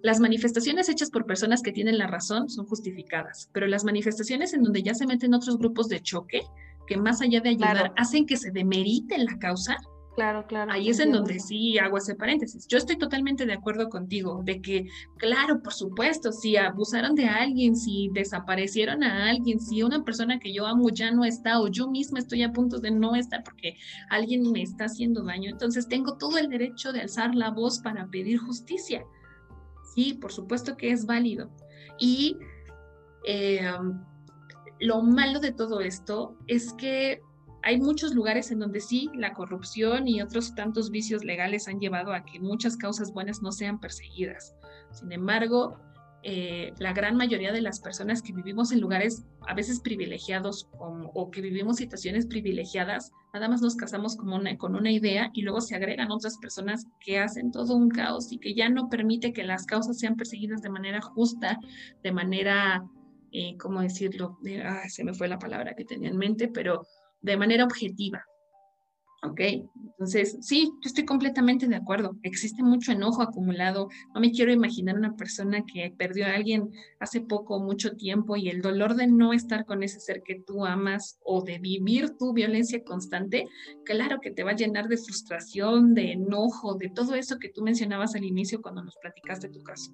Las manifestaciones hechas por personas que tienen la razón son justificadas, pero las manifestaciones en donde ya se meten otros grupos de choque, que más allá de ayudar, hacen que se demerite la causa, Claro, claro. Ahí es en donde sí hago ese paréntesis. Yo estoy totalmente de acuerdo contigo de que, claro, por supuesto, si abusaron de alguien, si desaparecieron a alguien, si una persona que yo amo ya no está o yo misma estoy a punto de no estar porque alguien me está haciendo daño, entonces tengo todo el derecho de alzar la voz para pedir justicia. Sí, por supuesto que es válido. Y eh, lo malo de todo esto es que hay muchos lugares en donde sí, la corrupción y otros tantos vicios legales han llevado a que muchas causas buenas no sean perseguidas. Sin embargo, eh, la gran mayoría de las personas que vivimos en lugares a veces privilegiados o, que vivimos situaciones privilegiadas, nada más nos casamos con una, idea y luego se agregan otras personas que hacen todo un caos y que ya no permite que las causas sean perseguidas de manera justa, de manera, eh, ¿cómo decirlo? se me fue la palabra que tenía en mente, pero de manera objetiva. ¿Ok? Entonces, sí, yo estoy completamente de acuerdo. Existe mucho enojo acumulado. No me quiero imaginar una persona que perdió a alguien hace poco, mucho tiempo y el dolor de no estar con ese ser que tú amas o de vivir tu violencia constante, claro que te va a llenar de frustración, de enojo, de todo eso que tú mencionabas al inicio cuando nos platicaste tu caso.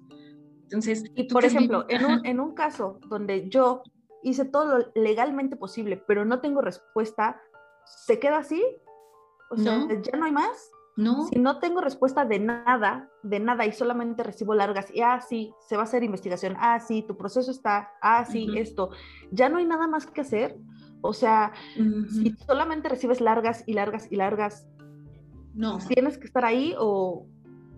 Entonces, y por ejemplo, en un, en un caso donde yo hice todo lo legalmente posible, pero no tengo respuesta, se queda así. O sea, ya no hay más. No. Si no tengo respuesta de nada, de nada, y solamente recibo largas, y ah, sí, se va a hacer investigación, ah, sí, tu proceso está, ah, sí, esto, ya no hay nada más que hacer. O sea, si solamente recibes largas y largas y largas, no. ¿Tienes que estar ahí o,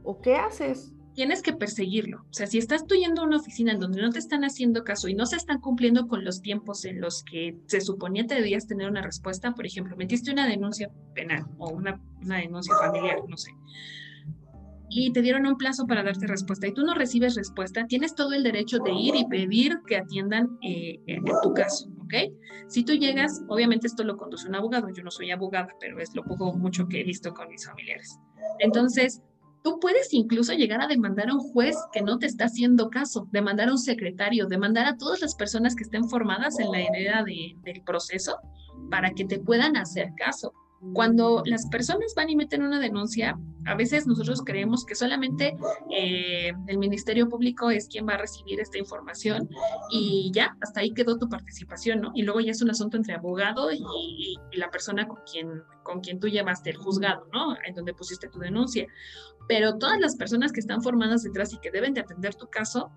o qué haces? Tienes que perseguirlo. O sea, si estás tú yendo a una oficina en donde no te están haciendo caso y no se están cumpliendo con los tiempos en los que se suponía que debías tener una respuesta, por ejemplo, metiste una denuncia penal o una, denuncia familiar, no sé, y te dieron un plazo para darte respuesta y tú no recibes respuesta, tienes todo el derecho de ir y pedir que atiendan eh, en tu caso, ¿ok? Si tú llegas, obviamente esto lo conduce un abogado, yo no soy abogada, pero es lo poco mucho que he visto con mis familiares. Entonces, Tú puedes incluso llegar a demandar a un juez que no te está haciendo caso, demandar a un secretario, demandar a todas las personas que estén formadas en la idea del proceso para que te puedan hacer caso. Cuando las personas van y meten una denuncia, a veces nosotros creemos que solamente eh, el Ministerio Público es quien va a recibir esta información y ya, hasta ahí quedó tu participación, ¿no? Y luego ya es un asunto entre abogado y, y la persona con quien, con quien tú llevaste el juzgado, ¿no? En donde pusiste tu denuncia. Pero todas las personas que están formadas detrás y que deben de atender tu caso,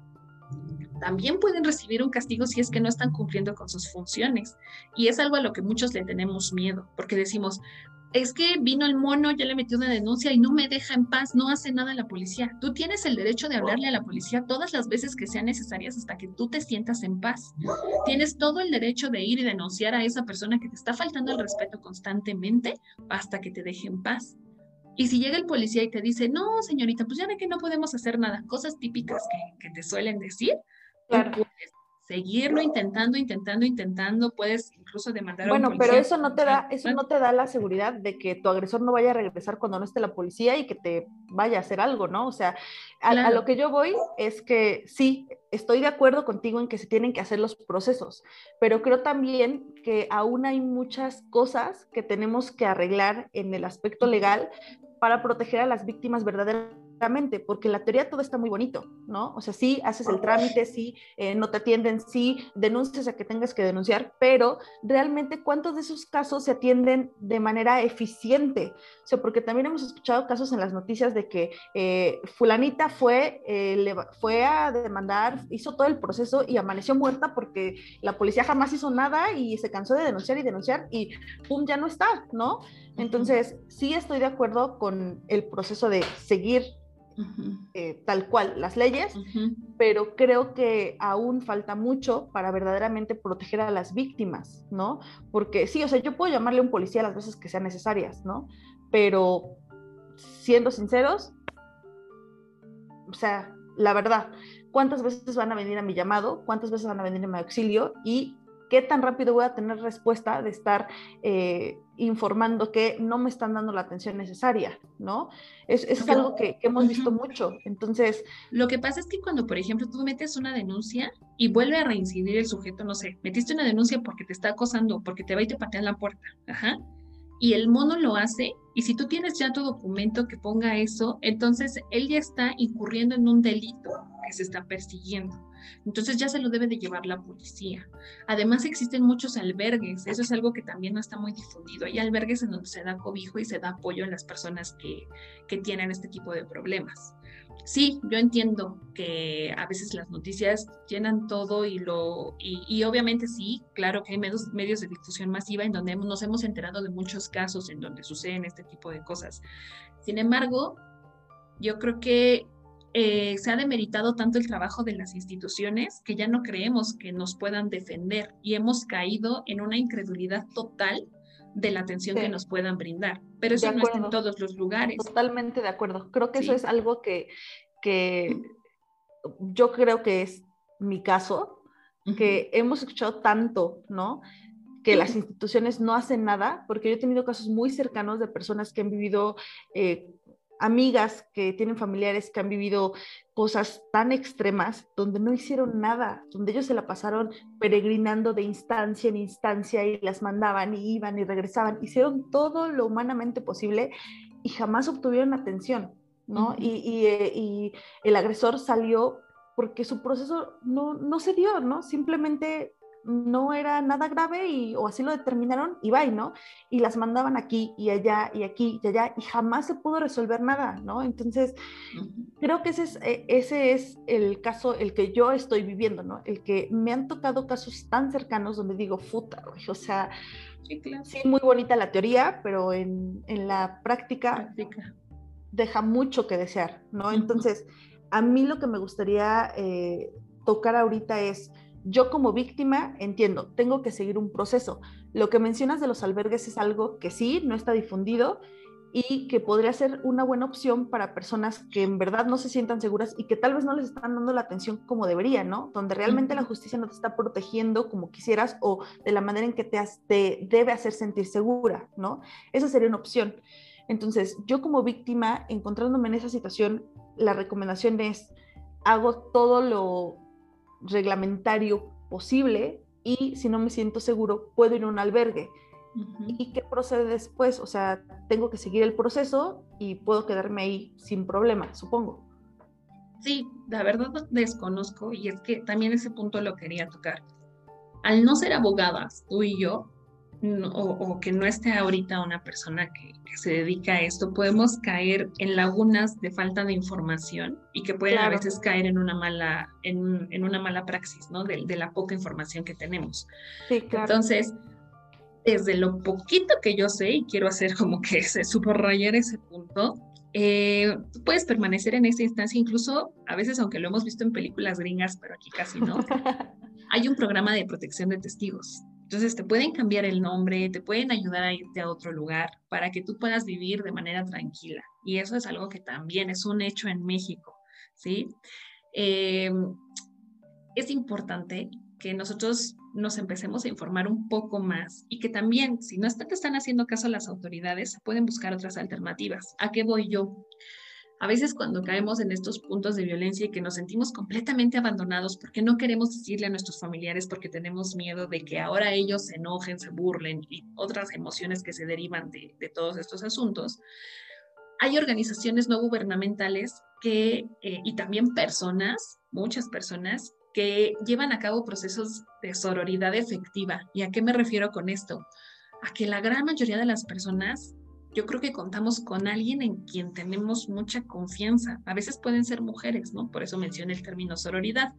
también pueden recibir un castigo si es que no están cumpliendo con sus funciones. Y es algo a lo que muchos le tenemos miedo, porque decimos, es que vino el mono, ya le metió una denuncia y no me deja en paz, no hace nada la policía. Tú tienes el derecho de hablarle a la policía todas las veces que sean necesarias hasta que tú te sientas en paz. Tienes todo el derecho de ir y denunciar a esa persona que te está faltando el respeto constantemente hasta que te deje en paz. Y si llega el policía y te dice, no, señorita, pues ya ve que no podemos hacer nada, cosas típicas que, que te suelen decir, claro. puedes seguirlo intentando, intentando, intentando, puedes incluso demandar bueno, a un pero eso no te da, eso no te da la seguridad de que tu agresor no vaya a regresar cuando no esté la policía y que te vaya a hacer algo, ¿no? O sea, a, lo que yo voy es que sí, estoy de acuerdo contigo en que se tienen que hacer los procesos, pero creo también que aún hay muchas cosas que tenemos que arreglar en el aspecto legal para proteger a las víctimas verdaderamente porque la teoría todo está muy bonito, ¿no? O sea, sí, haces el trámite, sí, eh, no te atienden, sí, denuncias a que tengas que denunciar, pero realmente cuántos de esos casos se atienden de manera eficiente? O sea, porque también hemos escuchado casos en las noticias de que eh, fulanita fue, eh, fue a demandar, hizo todo el proceso y amaneció muerta porque la policía jamás hizo nada y se cansó de denunciar y denunciar y ¡pum! ya no está, ¿no? Entonces, sí estoy de acuerdo con el proceso de seguir eh, tal cual las leyes, pero creo que aún falta mucho para verdaderamente proteger a las víctimas, ¿no? Porque sí, o sea, yo puedo llamarle a un policía las veces que sean necesarias, ¿no? Pero siendo sinceros, o sea, la verdad, ¿cuántas veces van a venir a mi llamado? ¿Cuántas veces van a venir a mi auxilio? Y qué tan rápido voy a tener respuesta de estar eh, informando que no me están dando la atención necesaria, ¿no? Es, es algo que, hemos visto mucho. Entonces... Lo que pasa es que cuando, por ejemplo, tú metes una denuncia y vuelve a reincidir el sujeto, no sé, metiste una denuncia porque te está acosando, porque te va y te patea en la puerta, ajá, y el mono lo hace, y si tú tienes ya tu documento que ponga eso, entonces él ya está incurriendo en un delito que se está persiguiendo. Entonces ya se lo debe de llevar la policía. Además existen muchos albergues, eso es algo que también no está muy difundido. Hay albergues en donde se da cobijo y se da apoyo a las personas que, que tienen este tipo de problemas. Sí, yo entiendo que a veces las noticias llenan todo y lo y, obviamente sí, claro que hay medios, medios de difusión masiva en donde nos hemos enterado de muchos casos en donde suceden este tipo de cosas. Sin embargo, yo creo que eh, se ha demeritado tanto el trabajo de las instituciones que ya no creemos que nos puedan defender y hemos caído en una incredulidad total de la atención que nos puedan brindar. Pero eso no está en todos los lugares. Totalmente de acuerdo. Creo que eso es algo que, que yo creo que es mi caso, que hemos escuchado tanto, ¿no? que las instituciones no hacen nada, porque yo he tenido casos muy cercanos de personas que han vivido eh, amigas que tienen familiares que han vivido cosas tan extremas donde no hicieron nada, donde ellos se la pasaron peregrinando de instancia en instancia y las mandaban y iban y regresaban, hicieron todo lo humanamente posible y jamás obtuvieron atención, ¿no? y, eh, y, el agresor salió porque su proceso no, no se dio, ¿no? Simplemente no era nada grave y, o así lo determinaron y bye, ¿no? Y las mandaban aquí y allá y aquí y allá y jamás se pudo resolver nada, ¿no? Entonces, creo que ese es, e, ese es el caso, el que yo estoy viviendo, ¿no? El que me han tocado casos tan cercanos donde digo, puta, o sea, sí, muy bonita la teoría, pero en, en la práctica, deja mucho que desear, ¿no? Entonces, a mí lo que me gustaría eh, tocar ahorita es yo como víctima entiendo, tengo que seguir un proceso. Lo que mencionas de los albergues es algo que sí, no está difundido y que podría ser una buena opción para personas que en verdad no se sientan seguras y que tal vez no les están dando la atención como deberían, ¿no? Donde realmente la justicia no te está protegiendo como quisieras o de la manera en que te, te debe hacer sentir segura, ¿no? Esa sería una opción. Entonces, yo como víctima, encontrándome en esa situación, la recomendación es, hago todo lo reglamentario posible y si no me siento seguro, puedo ir a un albergue. ¿Y qué procede después? O sea, tengo que seguir el proceso y puedo quedarme ahí sin problema, supongo. Sí, la verdad desconozco y es que también ese punto lo quería tocar. Al no ser abogadas, tú y yo, o, que no esté ahorita una persona que, se dedica a esto, podemos caer en lagunas de falta de información y que pueden a veces caer en una mala, en, en una mala praxis, ¿no? De, de, la poca información que tenemos. Sí, claro. Entonces, desde lo poquito que yo sé, y quiero hacer como que se subrayar ese punto, eh, puedes permanecer en esa instancia, incluso a veces, aunque lo hemos visto en películas gringas, pero aquí casi no, hay un programa de protección de testigos. Entonces te pueden cambiar el nombre, te pueden ayudar a irte a otro lugar para que tú puedas vivir de manera tranquila. Y eso es algo que también es un hecho en México, ¿sí? Eh, es importante que nosotros nos empecemos a informar un poco más y que también, si no te están haciendo caso las autoridades, pueden buscar otras alternativas. ¿A qué voy yo? A veces cuando caemos en estos puntos de violencia y que nos sentimos completamente abandonados porque no queremos decirle a nuestros familiares porque tenemos miedo de que ahora ellos se enojen, se burlen y otras emociones que se derivan de, todos estos asuntos, hay organizaciones no gubernamentales que, eh, y también personas, muchas personas, que llevan a cabo procesos de sororidad efectiva. ¿Y a qué me refiero con esto? A que la gran mayoría de las personas yo creo que contamos con alguien en quien tenemos mucha confianza. A veces pueden ser mujeres, ¿no? Por eso mencioné el término sororidad,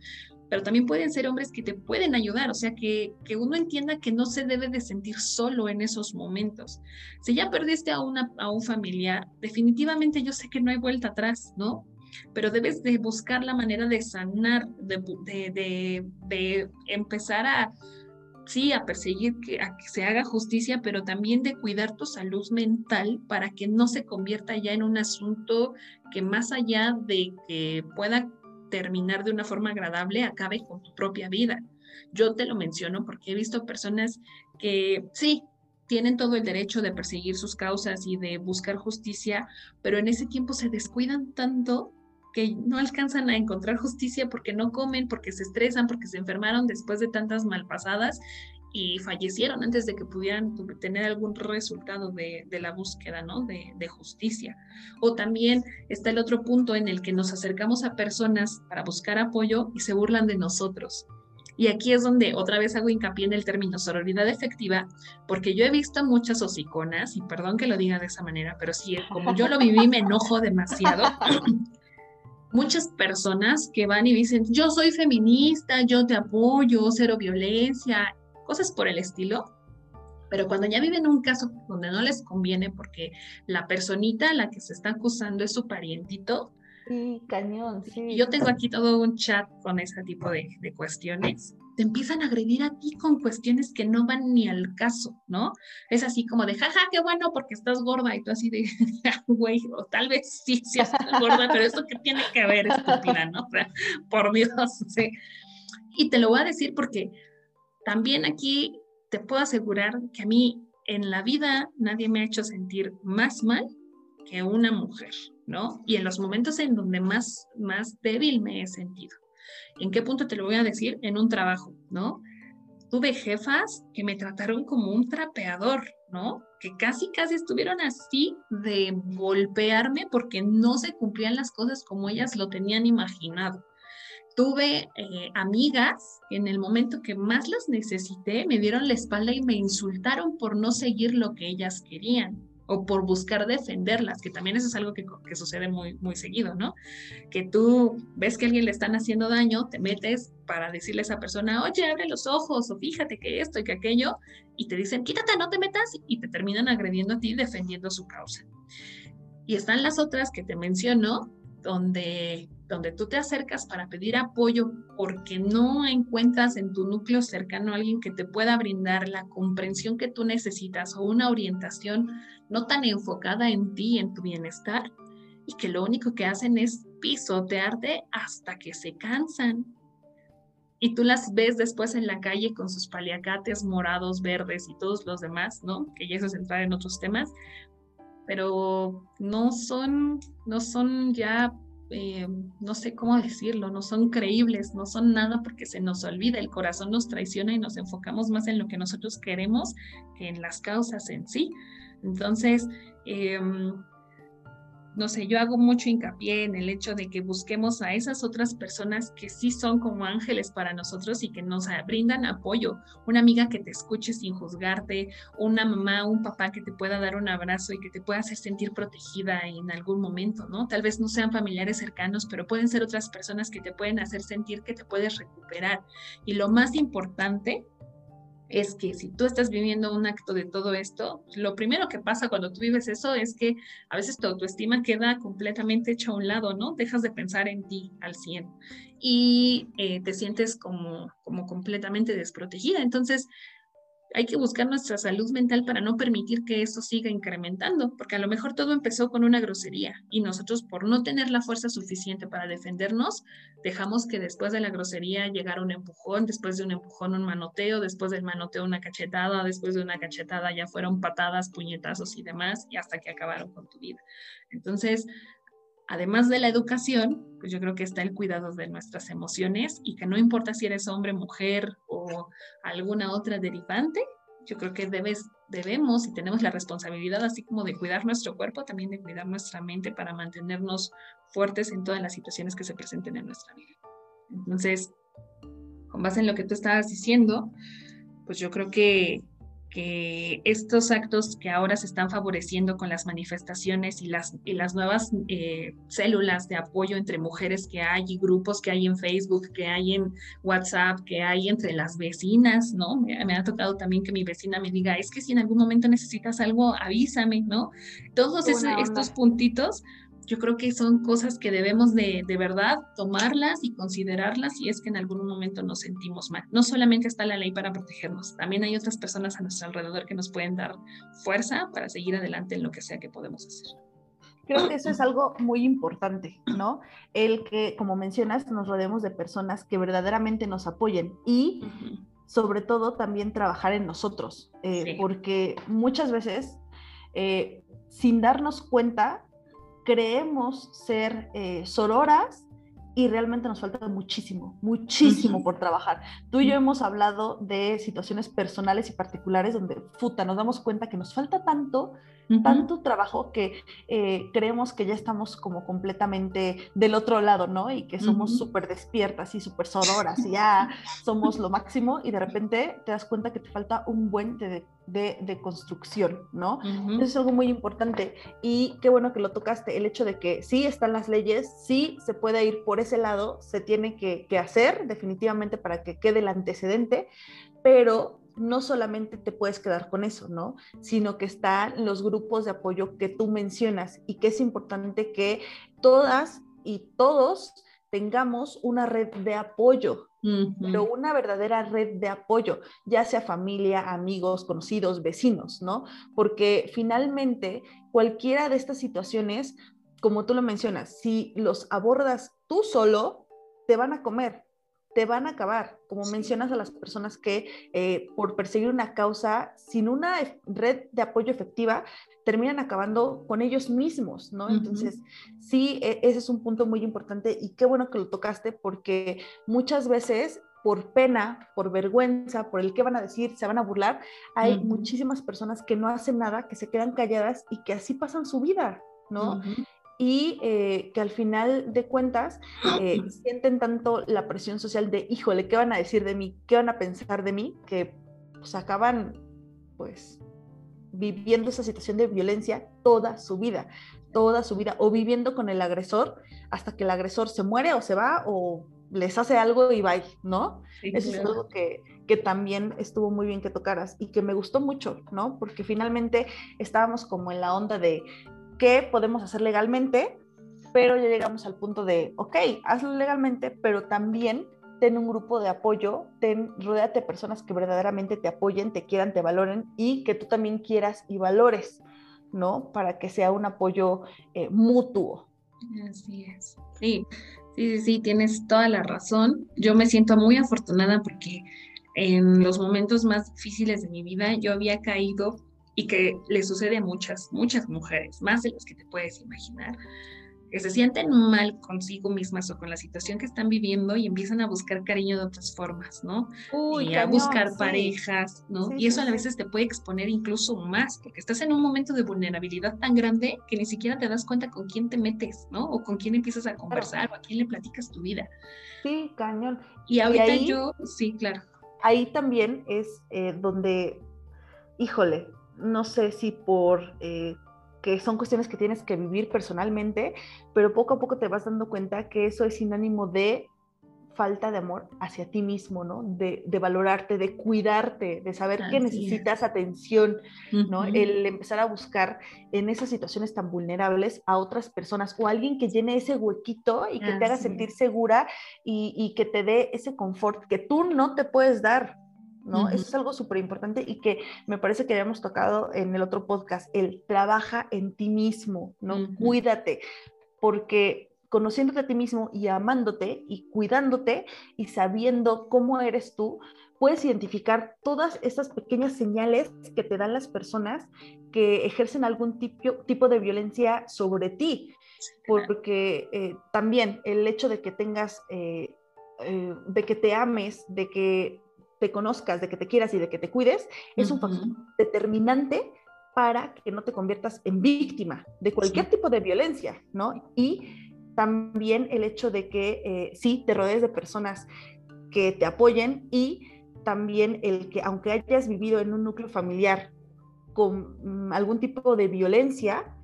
pero también pueden ser hombres que te pueden ayudar, o sea, que, que uno entienda que no se debe de sentir solo en esos momentos. Si ya perdiste a, una, a un familiar, definitivamente yo sé que no hay vuelta atrás, ¿no? Pero debes de buscar la manera de sanar, de, de, de empezar a sí, a perseguir que, a que se haga justicia, pero también de cuidar tu salud mental para que no se convierta ya en un asunto que más allá de que pueda terminar de una forma agradable, acabe con tu propia vida. Yo te lo menciono porque he visto personas que sí, tienen todo el derecho de perseguir sus causas y de buscar justicia, pero en ese tiempo se descuidan tanto no alcanzan a encontrar justicia porque no comen, porque se estresan, porque se enfermaron después de tantas malpasadas y fallecieron antes de que pudieran tener algún resultado de, la búsqueda, ¿no? De, de, justicia. O también está el otro punto en el que nos acercamos a personas para buscar apoyo y se burlan de nosotros. Y aquí es donde otra vez hago hincapié en el término sororidad efectiva, porque yo he visto muchas hociconas, y perdón que lo diga de esa manera, pero sí, como yo lo viví, me enojo demasiado. muchas personas que van y dicen, yo soy feminista, yo te apoyo, cero violencia, cosas por el estilo. Pero cuando ya viven un caso donde no les conviene porque la personita a la que se está acusando es su parientito. Sí, cañón, sí. Yo tengo aquí todo un chat con ese tipo de, de cuestiones te empiezan a agredir a ti con cuestiones que no van ni al caso, ¿no? Es así como de, jaja, qué bueno porque estás gorda y tú así de, güey, o tal vez sí, sí estás gorda, pero eso que tiene que ver, estúpida, ¿no? O sea, por Dios, sí. Y te lo voy a decir porque también aquí te puedo asegurar que a mí en la vida nadie me ha hecho sentir más mal que una mujer, ¿no? Y en los momentos en donde más, más débil me he sentido. ¿En qué punto te lo voy a decir? En un trabajo, ¿no? Tuve jefas que me trataron como un trapeador, ¿no? Que casi, casi estuvieron así de golpearme porque no se cumplían las cosas como ellas lo tenían imaginado. tuve eh, amigas que en el momento que más las necesité me dieron la espalda y me insultaron por no seguir lo que ellas querían o por buscar defenderlas, que también eso es algo que, que, sucede muy, muy seguido, ¿no? Que tú ves que alguien le están haciendo daño, te metes para decirle a esa persona, oye, abre los ojos, o fíjate que esto y que aquello, y te dicen, quítate, no te metas, y te terminan agrediendo a ti defendiendo su causa. Y están las otras que te menciono, donde, donde tú te acercas para pedir apoyo porque no encuentras en tu núcleo cercano a alguien que te pueda brindar la comprensión que tú necesitas o una orientación no tan enfocada en ti, en tu bienestar, y que lo único que hacen es pisotearte hasta que se cansan. Y tú las ves después en la calle con sus paliacates morados, verdes y todos los demás, ¿no? Que ya eso es entrar en otros temas, pero no son, no son ya, eh, no sé cómo decirlo, no son creíbles, no son nada porque se nos olvida, el corazón nos traiciona y nos enfocamos más en lo que nosotros queremos que en las causas en sí. Entonces, eh, no sé, yo hago mucho hincapié en el hecho de que busquemos a esas otras personas que sí son como ángeles para nosotros y que nos brindan apoyo. Una amiga que te escuche sin juzgarte, una mamá, un papá que te pueda dar un abrazo y que te pueda hacer sentir protegida en algún momento, ¿no? Tal vez no sean familiares cercanos, pero pueden ser otras personas que te pueden hacer sentir que te puedes recuperar. Y lo más importante es que si tú estás viviendo un acto de todo esto, lo primero que pasa cuando tú vives eso es que a veces tu autoestima queda completamente hecha a un lado, ¿no? Dejas de pensar en ti al 100 y eh, te sientes como, como completamente desprotegida. Entonces, hay que buscar nuestra salud mental para no permitir que eso siga incrementando, porque a lo mejor todo empezó con una grosería y nosotros por no tener la fuerza suficiente para defendernos, dejamos que después de la grosería llegara un empujón, después de un empujón un manoteo, después del manoteo una cachetada, después de una cachetada ya fueron patadas, puñetazos y demás, y hasta que acabaron con tu vida. Entonces, además de la educación, pues yo creo que está el cuidado de nuestras emociones y que no importa si eres hombre, mujer o alguna otra derivante, yo creo que debes, debemos y tenemos la responsabilidad, así como de cuidar nuestro cuerpo, también de cuidar nuestra mente para mantenernos fuertes en todas las situaciones que se presenten en nuestra vida. Entonces, con base en lo que tú estabas diciendo, pues yo creo que que estos actos que ahora se están favoreciendo con las manifestaciones y las, y las nuevas eh, células de apoyo entre mujeres que hay y grupos que hay en Facebook, que hay en WhatsApp, que hay entre las vecinas, ¿no? Me, me ha tocado también que mi vecina me diga, es que si en algún momento necesitas algo, avísame, ¿no? Todos estos puntitos yo creo que son cosas que debemos de, de verdad tomarlas y considerarlas si es que en algún momento nos sentimos mal. No solamente está la ley para protegernos, también hay otras personas a nuestro alrededor que nos pueden dar fuerza para seguir adelante en lo que sea que podemos hacer. Creo que eso es algo muy importante, ¿no? El que, como mencionas, nos rodeemos de personas que verdaderamente nos apoyen y sobre todo también trabajar en nosotros, eh, porque muchas veces, eh, sin darnos cuenta, creemos ser eh, sororas y realmente nos falta muchísimo, muchísimo por trabajar. Tú y yo hemos hablado de situaciones personales y particulares donde, puta, nos damos cuenta que nos falta tanto tanto trabajo que eh, creemos que ya estamos como completamente del otro lado, ¿no? Y que somos súper despiertas y súper sororas y ya somos lo máximo y de repente te das cuenta que te falta un buen de, de, construcción, ¿no? Eso es algo muy importante y qué bueno que lo tocaste, el hecho de que sí están las leyes, sí se puede ir por ese lado, se tiene que, que hacer definitivamente para que quede el antecedente, pero no solamente te puedes quedar con eso, ¿no? Sino que están los grupos de apoyo que tú mencionas y que es importante que todas y todos tengamos una red de apoyo, pero una verdadera red de apoyo, ya sea familia, amigos, conocidos, vecinos, ¿no? Porque finalmente cualquiera de estas situaciones, como tú lo mencionas, si los abordas tú solo, te van a comer, te van a acabar, como mencionas a las personas que eh, por perseguir una causa sin una red de apoyo efectiva terminan acabando con ellos mismos, ¿no? Entonces, sí, e, ese es un punto muy importante y qué bueno que lo tocaste porque muchas veces por pena, por vergüenza, por el qué van a decir, se van a burlar, hay muchísimas personas que no hacen nada, que se quedan calladas y que así pasan su vida, ¿no? Y eh, que al final de cuentas eh, sienten tanto la presión social de, híjole, ¿qué van a decir de mí? ¿Qué van a pensar de mí? Que pues, acaban pues viviendo esa situación de violencia toda su vida, toda su vida, o viviendo con el agresor hasta que el agresor se muere o se va o les hace algo y va, ¿no? Eso es algo que, que, también estuvo muy bien que tocaras y que me gustó mucho, ¿no? Porque finalmente estábamos como en la onda de qué podemos hacer legalmente, pero ya llegamos al punto de, ok, hazlo legalmente, pero también ten un grupo de apoyo, ten, de personas que verdaderamente te apoyen, te quieran, te valoren y que tú también quieras y valores, ¿no? Para que sea un apoyo eh, mutuo. Así es. Sí, sí, sí, tienes toda la razón. Yo me siento muy afortunada porque en los momentos más difíciles de mi vida yo había caído y que le sucede a muchas, muchas mujeres, más de los que te puedes imaginar, que se sienten mal consigo mismas o con la situación que están viviendo y empiezan a buscar cariño de otras formas, ¿no? y a buscar parejas, ¿no? y eso a veces te puede exponer incluso más, porque estás en un momento de vulnerabilidad tan grande que ni siquiera te das cuenta con quién te metes, ¿no? O con quién empiezas a conversar o a quién le platicas tu vida. Sí, cañón. Y ahorita yo, sí, claro. Ahí también es eh, donde, híjole, no sé si por eh, que son cuestiones que tienes que vivir personalmente, pero poco a poco te vas dando cuenta que eso es sinónimo de falta de amor hacia ti mismo, ¿no? De, valorarte, de cuidarte, de saber que necesitas atención, ¿no? El empezar a buscar en esas situaciones tan vulnerables a otras personas o alguien que llene ese huequito y que te haga sentir segura y, y que te dé ese confort que tú no te puedes dar, ¿no? Eso es algo súper importante y que me parece que habíamos tocado en el otro podcast, el trabaja en ti mismo, ¿no? Cuídate, porque conociéndote a ti mismo y amándote y cuidándote y sabiendo cómo eres tú, puedes identificar todas esas pequeñas señales que te dan las personas que ejercen algún tipo, tipo de violencia sobre ti, porque eh, también el hecho de que tengas... Eh, eh, de que te ames, de que te conozcas, de que te quieras y de que te cuides, es un factor determinante para que no te conviertas en víctima de cualquier tipo de violencia, ¿no? Y también el hecho de que eh, sí, te rodees de personas que te apoyen y también el que aunque hayas vivido en un núcleo familiar con mm, algún tipo de violencia,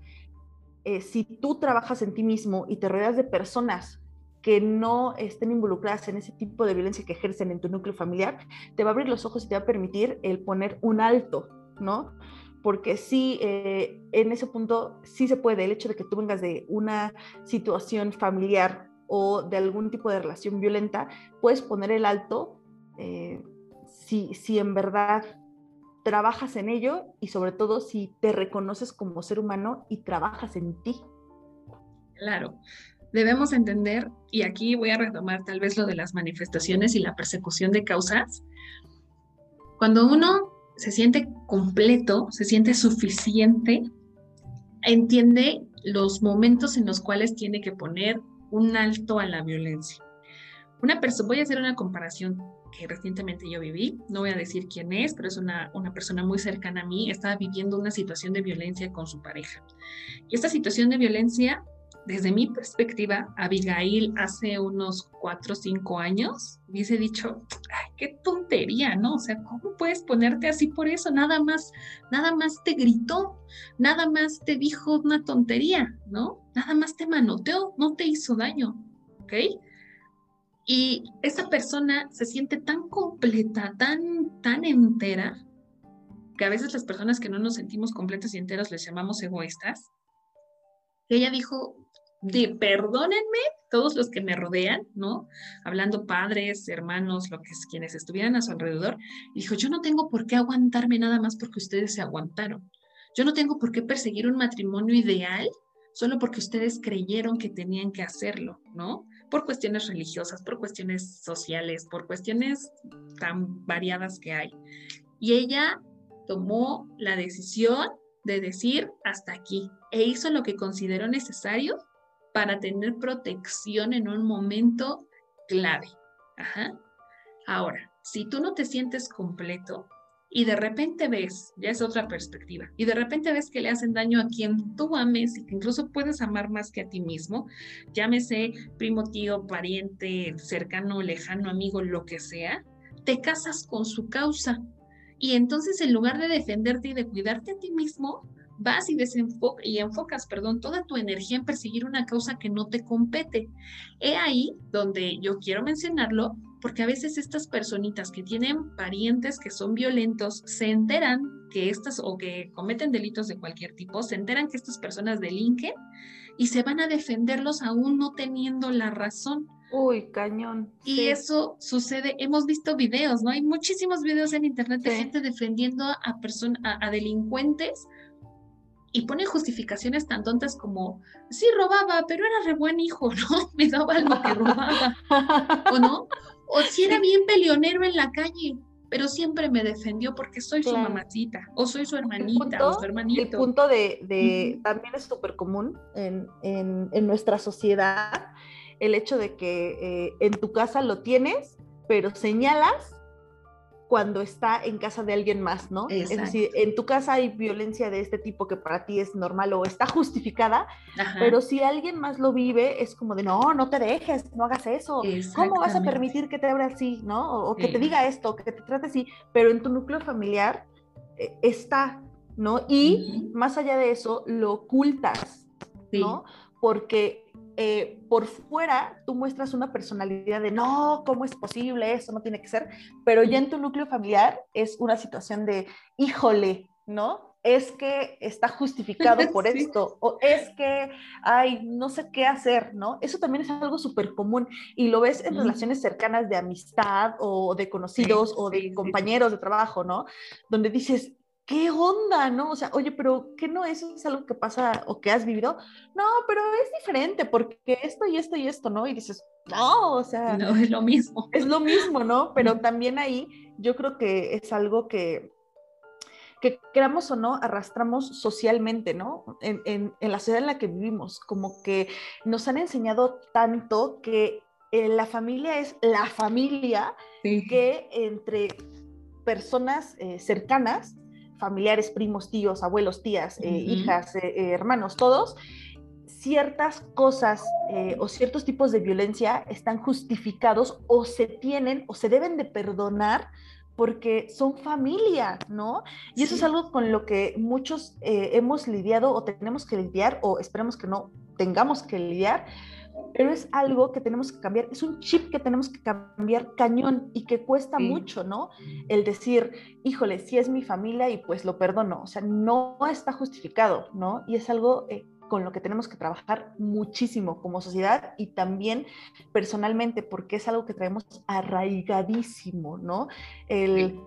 eh, si tú trabajas en ti mismo y te rodeas de personas que no estén involucradas en ese tipo de violencia que ejercen en tu núcleo familiar, te va a abrir los ojos y te va a permitir el poner un alto, ¿no? Porque sí, eh, en ese punto sí se puede, el hecho de que tú vengas de una situación familiar o de algún tipo de relación violenta, puedes poner el alto eh, si, si en verdad trabajas en ello y sobre todo si te reconoces como ser humano y trabajas en ti. Claro, debemos entender, y aquí voy a retomar tal vez lo de las manifestaciones y la persecución de causas, cuando uno se siente completo, se siente suficiente, entiende los momentos en los cuales tiene que poner un alto a la violencia. Una voy a hacer una comparación que recientemente yo viví, no voy a decir quién es, pero es una, una persona muy cercana a mí, estaba viviendo una situación de violencia con su pareja. Y esta situación de violencia desde mi perspectiva, Abigail hace unos cuatro o cinco años hubiese dicho, ay, qué tontería, ¿no? O sea, ¿cómo puedes ponerte así por eso? Nada más, nada más te gritó, nada más te dijo una tontería, ¿no? Nada más te manoteó, no te hizo daño, ¿ok? Y esa persona se siente tan completa, tan, tan entera, que a veces las personas que no nos sentimos completos y enteros les llamamos egoístas, ella dijo, de perdónenme todos los que me rodean, ¿no? Hablando padres, hermanos, lo que es, quienes estuvieran a su alrededor, dijo, yo no tengo por qué aguantarme nada más porque ustedes se aguantaron. Yo no tengo por qué perseguir un matrimonio ideal solo porque ustedes creyeron que tenían que hacerlo, ¿no? Por cuestiones religiosas, por cuestiones sociales, por cuestiones tan variadas que hay. Y ella tomó la decisión de decir hasta aquí e hizo lo que consideró necesario para tener protección en un momento clave. Ahora, si tú no te sientes completo y de repente ves, ya es otra perspectiva, y de repente ves que le hacen daño a quien tú ames y que incluso puedes amar más que a ti mismo, llámese primo, tío, pariente, cercano, lejano, amigo, lo que sea, te casas con su causa. Y entonces en lugar de defenderte y de cuidarte a ti mismo, vas y, y enfocas perdón, toda tu energía en perseguir una causa que no te compete. He ahí donde yo quiero mencionarlo, porque a veces estas personitas que tienen parientes que son violentos se enteran que estas o que cometen delitos de cualquier tipo, se enteran que estas personas delinquen y se van a defenderlos aún no teniendo la razón. Uy, cañón. Y eso sucede, hemos visto videos, ¿no? Hay muchísimos videos en internet de gente defendiendo a, personas, a delincuentes y pone justificaciones tan tontas como, sí robaba, pero era re buen hijo, ¿no? Me daba lo que robaba, ¿o no? O si era bien peleonero en la calle, pero siempre me defendió porque soy su mamacita, o soy su hermanita, o su hermanito. El punto de, también es súper común en, en, nuestra sociedad, el hecho de que eh, en tu casa lo tienes, pero señalas cuando está en casa de alguien más, ¿no? Es decir, en tu casa hay violencia de este tipo que para ti es normal o está justificada, pero si alguien más lo vive, es como de, no, no te dejes, no hagas eso. ¿Cómo vas a permitir que te abra así, ¿no? O, que te diga esto, que te trate así, pero en tu núcleo familiar eh, está, ¿no? Y más allá de eso, lo ocultas, ¿no? Porque eh, por fuera tú muestras una personalidad de no, ¿cómo es posible? Eso no tiene que ser, pero ya en tu núcleo familiar es una situación de híjole, ¿no? Es que está justificado por esto, o es que, ay, no sé qué hacer, ¿no? Eso también es algo súper común y lo ves en relaciones cercanas de amistad o de conocidos o de compañeros de trabajo, ¿no? Donde dices, ¿qué onda? ¿No? O sea, oye, pero ¿qué no es? ¿Es algo que pasa o que has vivido? No, pero es diferente porque esto y esto y esto, ¿no? Y dices, no, o sea. No, es lo mismo. Es lo mismo, ¿no? Pero también ahí yo creo que es algo que, que queramos o no, arrastramos socialmente, ¿no? En, en, en la ciudad en la que vivimos, como que nos han enseñado tanto que eh, la familia es la familia que entre personas eh, cercanas familiares, primos, tíos, abuelos, tías, eh, hijas, eh, eh, hermanos, todos, ciertas cosas o ciertos tipos de violencia están justificados o se tienen o se deben de perdonar porque son familia, ¿no? Y eso es algo con lo que muchos hemos lidiado o tenemos que lidiar o esperemos que no tengamos que lidiar pero es algo que tenemos que cambiar, es un chip que tenemos que cambiar cañón y que cuesta mucho, ¿no? El decir, híjole, si es mi familia y pues lo perdono, o sea, no está justificado, ¿no? Y es algo eh, con lo que tenemos que trabajar muchísimo como sociedad y también personalmente, porque es algo que traemos arraigadísimo, ¿no? El,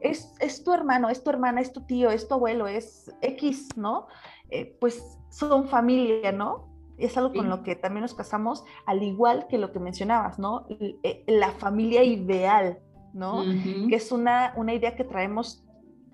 es, es, tu hermano, es tu hermana, es tu tío, es tu abuelo, es X, ¿no? Eh, pues son familia, ¿no? Es algo con lo que también nos casamos, al igual que lo que mencionabas, ¿no? Eh, la familia ideal, ¿no? Que es una, una idea que traemos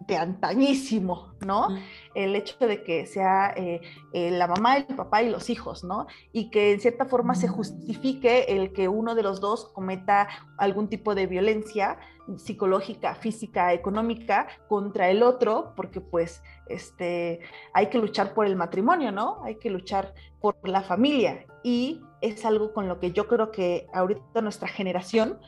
de antañísimo, ¿no? El hecho de que sea eh, eh, la mamá, el papá y los hijos, ¿no? Y que en cierta forma se justifique el que uno de los dos cometa algún tipo de violencia psicológica, física, económica contra el otro, porque pues este, hay que luchar por el matrimonio, ¿no? Hay que luchar por la familia. Y es algo con lo que yo creo que ahorita nuestra generación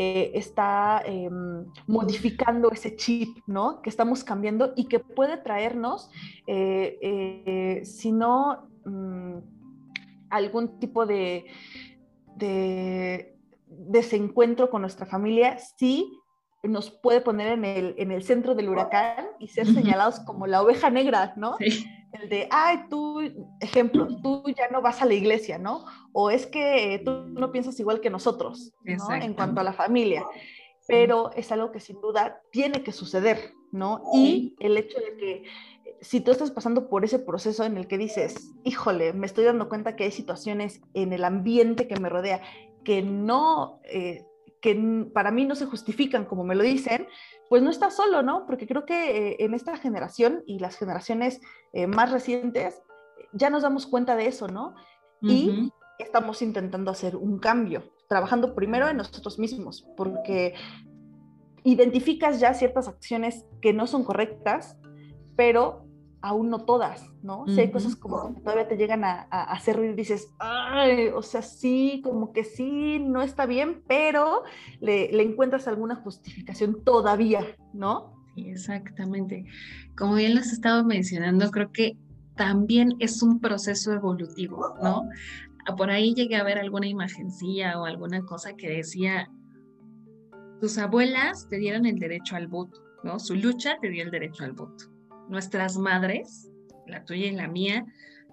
eh, está em, modificando ese chip, ¿no? Que estamos cambiando y que puede traernos, eh, eh, si no, mm, algún tipo de, de desencuentro con nuestra familia, sí nos puede poner en el, en el centro del huracán y ser señalados como la oveja negra, ¿no? El de, ay, tú, ejemplo, tú ya no vas a la iglesia, ¿no? O es que tú no piensas igual que nosotros, ¿no? En cuanto a la familia. Pero es algo que sin duda tiene que suceder, ¿no? Y el hecho de que si tú estás pasando por ese proceso en el que dices, híjole, me estoy dando cuenta que hay situaciones en el ambiente que me rodea que no eh, que para mí no se justifican como me lo dicen, pues no está solo, ¿no? Porque creo que eh, en esta generación y las generaciones eh, más recientes ya nos damos cuenta de eso, ¿no? Y estamos intentando hacer un cambio, trabajando primero en nosotros mismos, porque identificas ya ciertas acciones que no son correctas, pero aún no todas, ¿no? Si hay cosas como que todavía te llegan a, hacer ruido y dices, ay, o sea, sí, como que sí, no está bien, pero le, le encuentras alguna justificación todavía, ¿no? Sí, exactamente. Como bien lo has estado mencionando, creo que también es un proceso evolutivo, ¿no? Por ahí llegué a ver alguna imagencilla o alguna cosa que decía, tus abuelas te dieron el derecho al voto, ¿no? Su lucha te dio el derecho al voto nuestras madres, la tuya y la mía,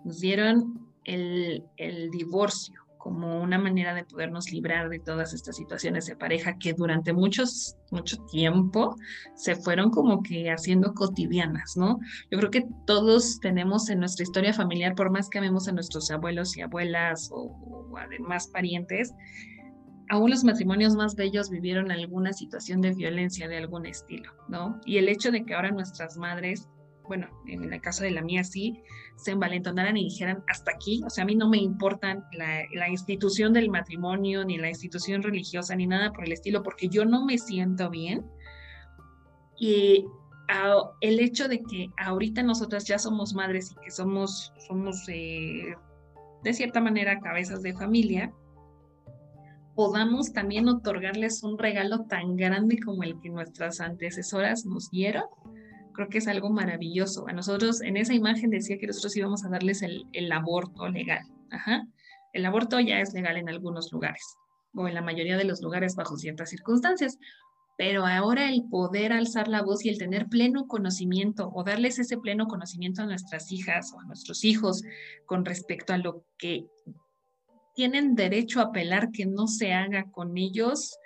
nos dieron el, divorcio como una manera de podernos librar de todas estas situaciones de pareja que durante muchos, mucho tiempo se fueron como que haciendo cotidianas, ¿no? Yo creo que todos tenemos en nuestra historia familiar, por más que amemos a nuestros abuelos y abuelas o, o además parientes, aún los matrimonios más bellos vivieron alguna situación de violencia de algún estilo, ¿no? Y el hecho de que ahora nuestras madres bueno, en el caso de la mía sí, se envalentonaran y dijeran hasta aquí, o sea, a mí no me importan la, institución del matrimonio, ni la institución religiosa, ni nada por el estilo, porque yo no me siento bien. Y el hecho de que ahorita nosotras ya somos madres y que somos, somos eh, de cierta manera cabezas de familia, podamos también otorgarles un regalo tan grande como el que nuestras antecesoras nos dieron creo que es algo maravilloso. A nosotros, en esa imagen decía que nosotros íbamos a darles el, aborto legal. El aborto ya es legal en algunos lugares, o en la mayoría de los lugares bajo ciertas circunstancias, pero ahora el poder alzar la voz y el tener pleno conocimiento o darles ese pleno conocimiento a nuestras hijas o a nuestros hijos con respecto a lo que tienen derecho a apelar que no se haga con ellos,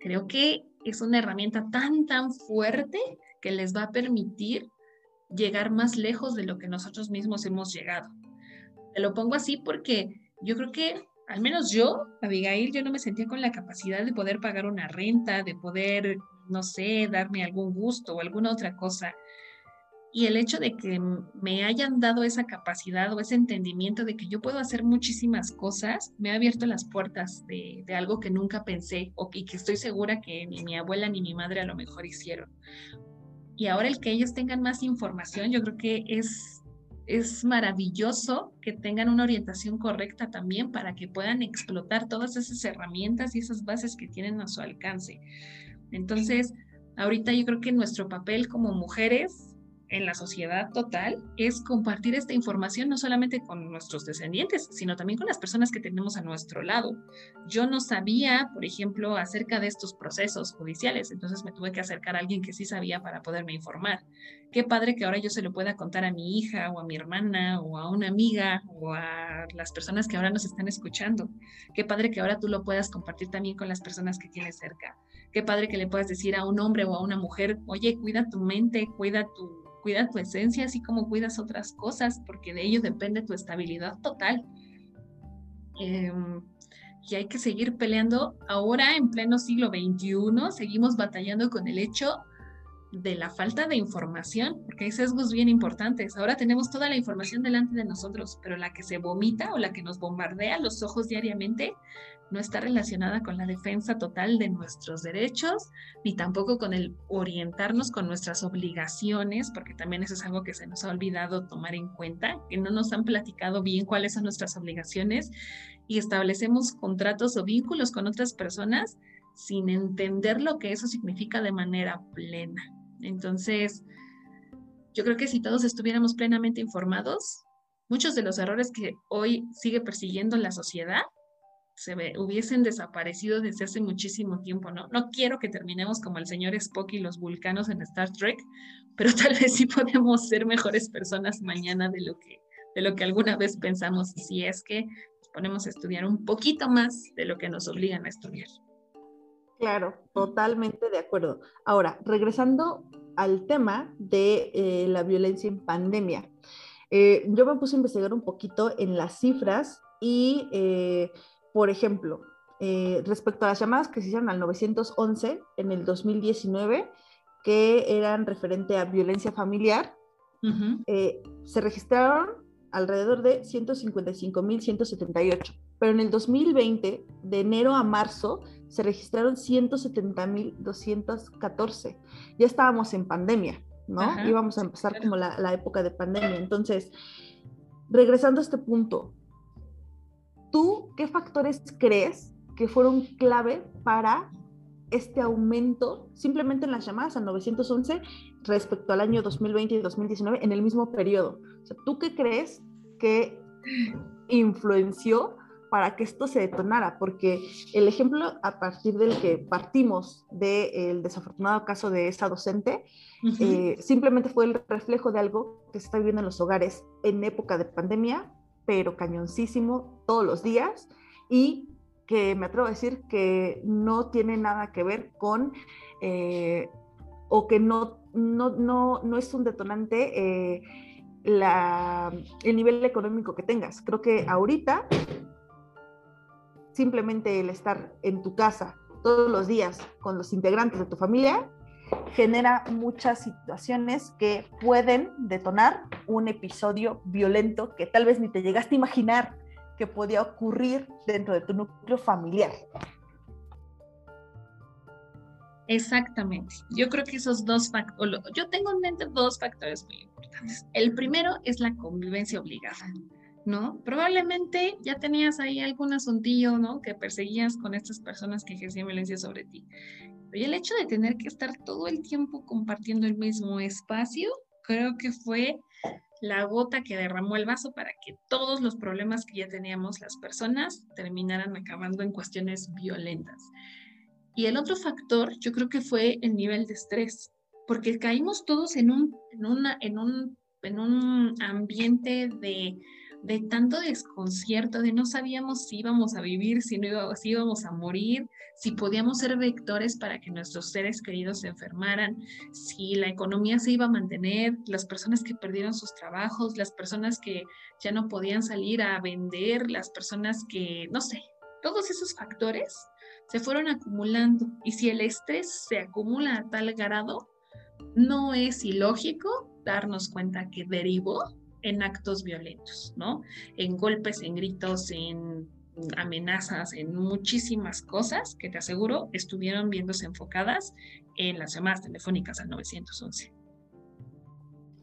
creo que es una herramienta tan, tan fuerte que les va a permitir llegar más lejos de lo que nosotros mismos hemos llegado. Te lo pongo así porque yo creo que, al menos yo, Abigail, yo no me sentía con la capacidad de poder pagar una renta, de poder, no sé, darme algún gusto o alguna otra cosa. Y el hecho de que me hayan dado esa capacidad o ese entendimiento de que yo puedo hacer muchísimas cosas, me ha abierto las puertas de, algo que nunca pensé o y que estoy segura que ni mi abuela ni mi madre a lo mejor hicieron y ahora el que ellos tengan más información, yo creo que es, es maravilloso que tengan una orientación correcta también para que puedan explotar todas esas herramientas y esas bases que tienen a su alcance. Entonces, ahorita yo creo que nuestro papel como mujeres en la sociedad total es compartir esta información no solamente con nuestros descendientes, sino también con las personas que tenemos a nuestro lado. Yo no sabía, por ejemplo, acerca de estos procesos judiciales, entonces me tuve que acercar a alguien que sí sabía para poderme informar. Qué padre que ahora yo se lo pueda contar a mi hija o a mi hermana o a una amiga o a las personas que ahora nos están escuchando. Qué padre que ahora tú lo puedas compartir también con las personas que tienes cerca. Qué padre que le puedas decir a un hombre o a una mujer, oye, cuida tu mente, cuida tu cuida tu esencia, así como cuidas otras cosas, porque de ello depende tu estabilidad total. Em, y hay que seguir peleando. Ahora, en pleno siglo XXI, seguimos batallando con el hecho de la falta de información, porque hay sesgos bien importantes. Ahora tenemos toda la información delante de nosotros, pero la que se vomita o la que nos bombardea los ojos diariamente no está relacionada con la defensa total de nuestros derechos, ni tampoco con el orientarnos con nuestras obligaciones, porque también eso es algo que se nos ha olvidado tomar en cuenta, que no nos han platicado bien cuáles son nuestras obligaciones y establecemos contratos o vínculos con otras personas sin entender lo que eso significa de manera plena. Entonces, yo creo que si todos estuviéramos plenamente informados, muchos de los errores que hoy sigue persiguiendo la sociedad se hubiesen desaparecido desde hace muchísimo tiempo, ¿no? No quiero que terminemos como el señor Spock y los vulcanos en Star Trek, pero tal vez sí podemos ser mejores personas mañana de lo que, de lo que alguna vez pensamos, si es que nos ponemos a estudiar un poquito más de lo que nos obligan a estudiar. Claro, totalmente de acuerdo. Ahora, regresando al tema de eh, la violencia en pandemia. Eh, yo me puse a investigar un poquito en las cifras y eh, por ejemplo, eh, respecto a las llamadas que se hicieron al 911 en el 2019, que eran referente a violencia familiar, eh, se registraron alrededor de 155.178, pero en el 2020, de enero a marzo, se registraron 170.214. Ya estábamos en pandemia, ¿no? Íbamos a empezar como la, la época de pandemia. Entonces, regresando a este punto, ¿tú qué factores crees que fueron clave para este aumento simplemente en las llamadas a 911 respecto al año 2020 y 2019 en el mismo periodo. O sea, ¿tú qué crees que influenció para que esto se detonara? Porque el ejemplo a partir del que partimos del desafortunado caso de esa docente, eh, simplemente fue el reflejo de algo que se está viviendo en los hogares en época de pandemia, pero cañoncísimo todos los días y que me atrevo a decir que no tiene nada que ver con eh, o que no, no, no, no, es un detonante eh, la, el nivel económico que tengas. Creo que ahorita simplemente el estar en tu casa todos los días con los integrantes de tu familia genera muchas situaciones que pueden detonar un episodio violento que tal vez ni te llegaste a imaginar que podía ocurrir dentro de tu núcleo familiar. Exactamente. Yo creo que esos dos factores, yo tengo en mente dos factores muy importantes. El primero es la convivencia obligada, ¿no? Probablemente ya tenías ahí algún asuntillo, ¿no? Que perseguías con estas personas que ejercían violencia sobre ti. Y el hecho de tener que estar todo el tiempo compartiendo el mismo espacio, creo que fue la gota que derramó el vaso para que todos los problemas que ya teníamos las personas terminaran acabando en cuestiones violentas. Y el otro factor, yo creo que fue el nivel de estrés, porque caímos todos en un, en una, en un, en un ambiente de de tanto desconcierto, de no sabíamos si íbamos a vivir, si, no íbamos, si íbamos a morir, si podíamos ser vectores para que nuestros seres queridos se enfermaran, si la economía se iba a mantener, las personas que perdieron sus trabajos, las personas que ya no podían salir a vender, las personas que, no sé, todos esos factores se fueron acumulando. Y si el estrés se acumula a tal grado, no es ilógico darnos cuenta que derivó en actos violentos, ¿no? En golpes, en gritos, en amenazas, en muchísimas cosas que te aseguro estuvieron viéndose enfocadas en las llamadas telefónicas al 911.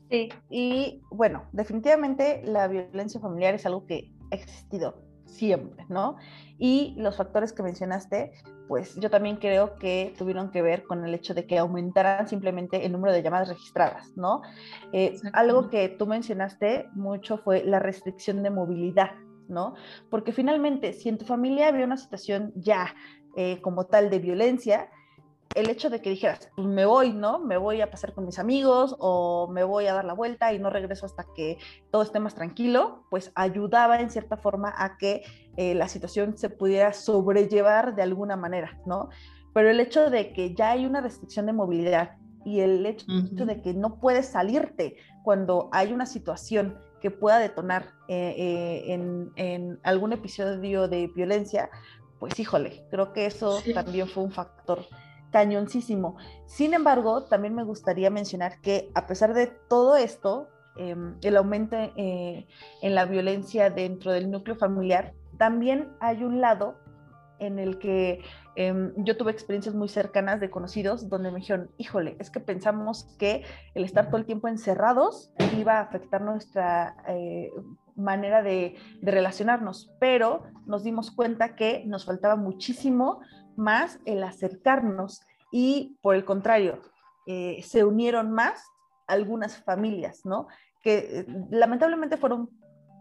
Sí, y bueno, definitivamente la violencia familiar es algo que ha existido siempre, ¿no? Y los factores que mencionaste, pues yo también creo que tuvieron que ver con el hecho de que aumentaran simplemente el número de llamadas registradas, ¿no? Eh, algo que tú mencionaste mucho fue la restricción de movilidad, ¿no? Porque finalmente, si en tu familia había una situación ya eh, como tal de violencia, el hecho de que dijeras, pues me voy, ¿no? Me voy a pasar con mis amigos o me voy a dar la vuelta y no regreso hasta que todo esté más tranquilo, pues ayudaba en cierta forma a que eh, la situación se pudiera sobrellevar de alguna manera, ¿no? Pero el hecho de que ya hay una restricción de movilidad y el hecho de que no puedes salirte cuando hay una situación que pueda detonar eh, eh, en, en, algún episodio de violencia, pues híjole, creo que eso también fue un factor cañoncísimo. Sin embargo, también me gustaría mencionar que a pesar de todo esto, em, el aumento eh, en la violencia dentro del núcleo familiar, también hay un lado en el que em, yo tuve experiencias muy cercanas de conocidos donde me dijeron, híjole, es que pensamos que el estar todo el tiempo encerrados iba a afectar nuestra eh, manera de, de, relacionarnos, pero nos dimos cuenta que nos faltaba muchísimo más el acercarnos y por el contrario, eh, se unieron más algunas familias, ¿no? Que eh, lamentablemente fueron,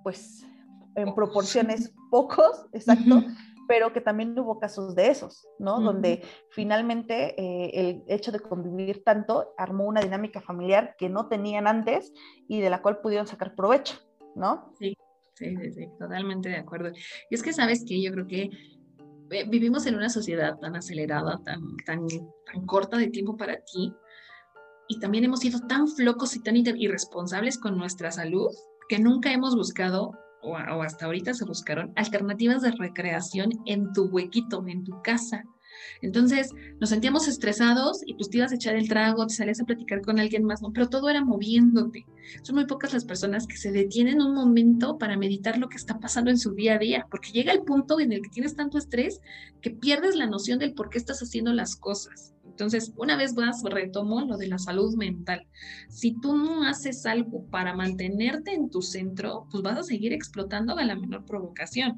pues, en proporciones pocos, exacto, pero que también hubo casos de esos, ¿no? Donde finalmente eh, el hecho de convivir tanto armó una dinámica familiar que no tenían antes y de la cual pudieron sacar provecho, ¿no? Sí, sí, sí, sí totalmente de acuerdo. Y es que sabes que yo creo que vivimos en una sociedad tan acelerada, tan, tan, tan corta de tiempo para ti, y también hemos sido tan flocos y tan irresponsables con nuestra salud que nunca hemos buscado, o, o hasta ahorita se buscaron, alternativas de recreación en tu huequito, en tu casa. Entonces nos sentíamos estresados y pues te ibas a echar el trago, te salías a platicar con alguien más, pero todo era moviéndote. Son muy pocas las personas que se detienen un momento para meditar lo que está pasando en su día a día, porque llega el punto en el que tienes tanto estrés que pierdes la noción del por qué estás haciendo las cosas. Entonces, una vez más, retomo lo de la salud mental. Si tú no haces algo para mantenerte en tu centro, pues vas a seguir explotando a la menor provocación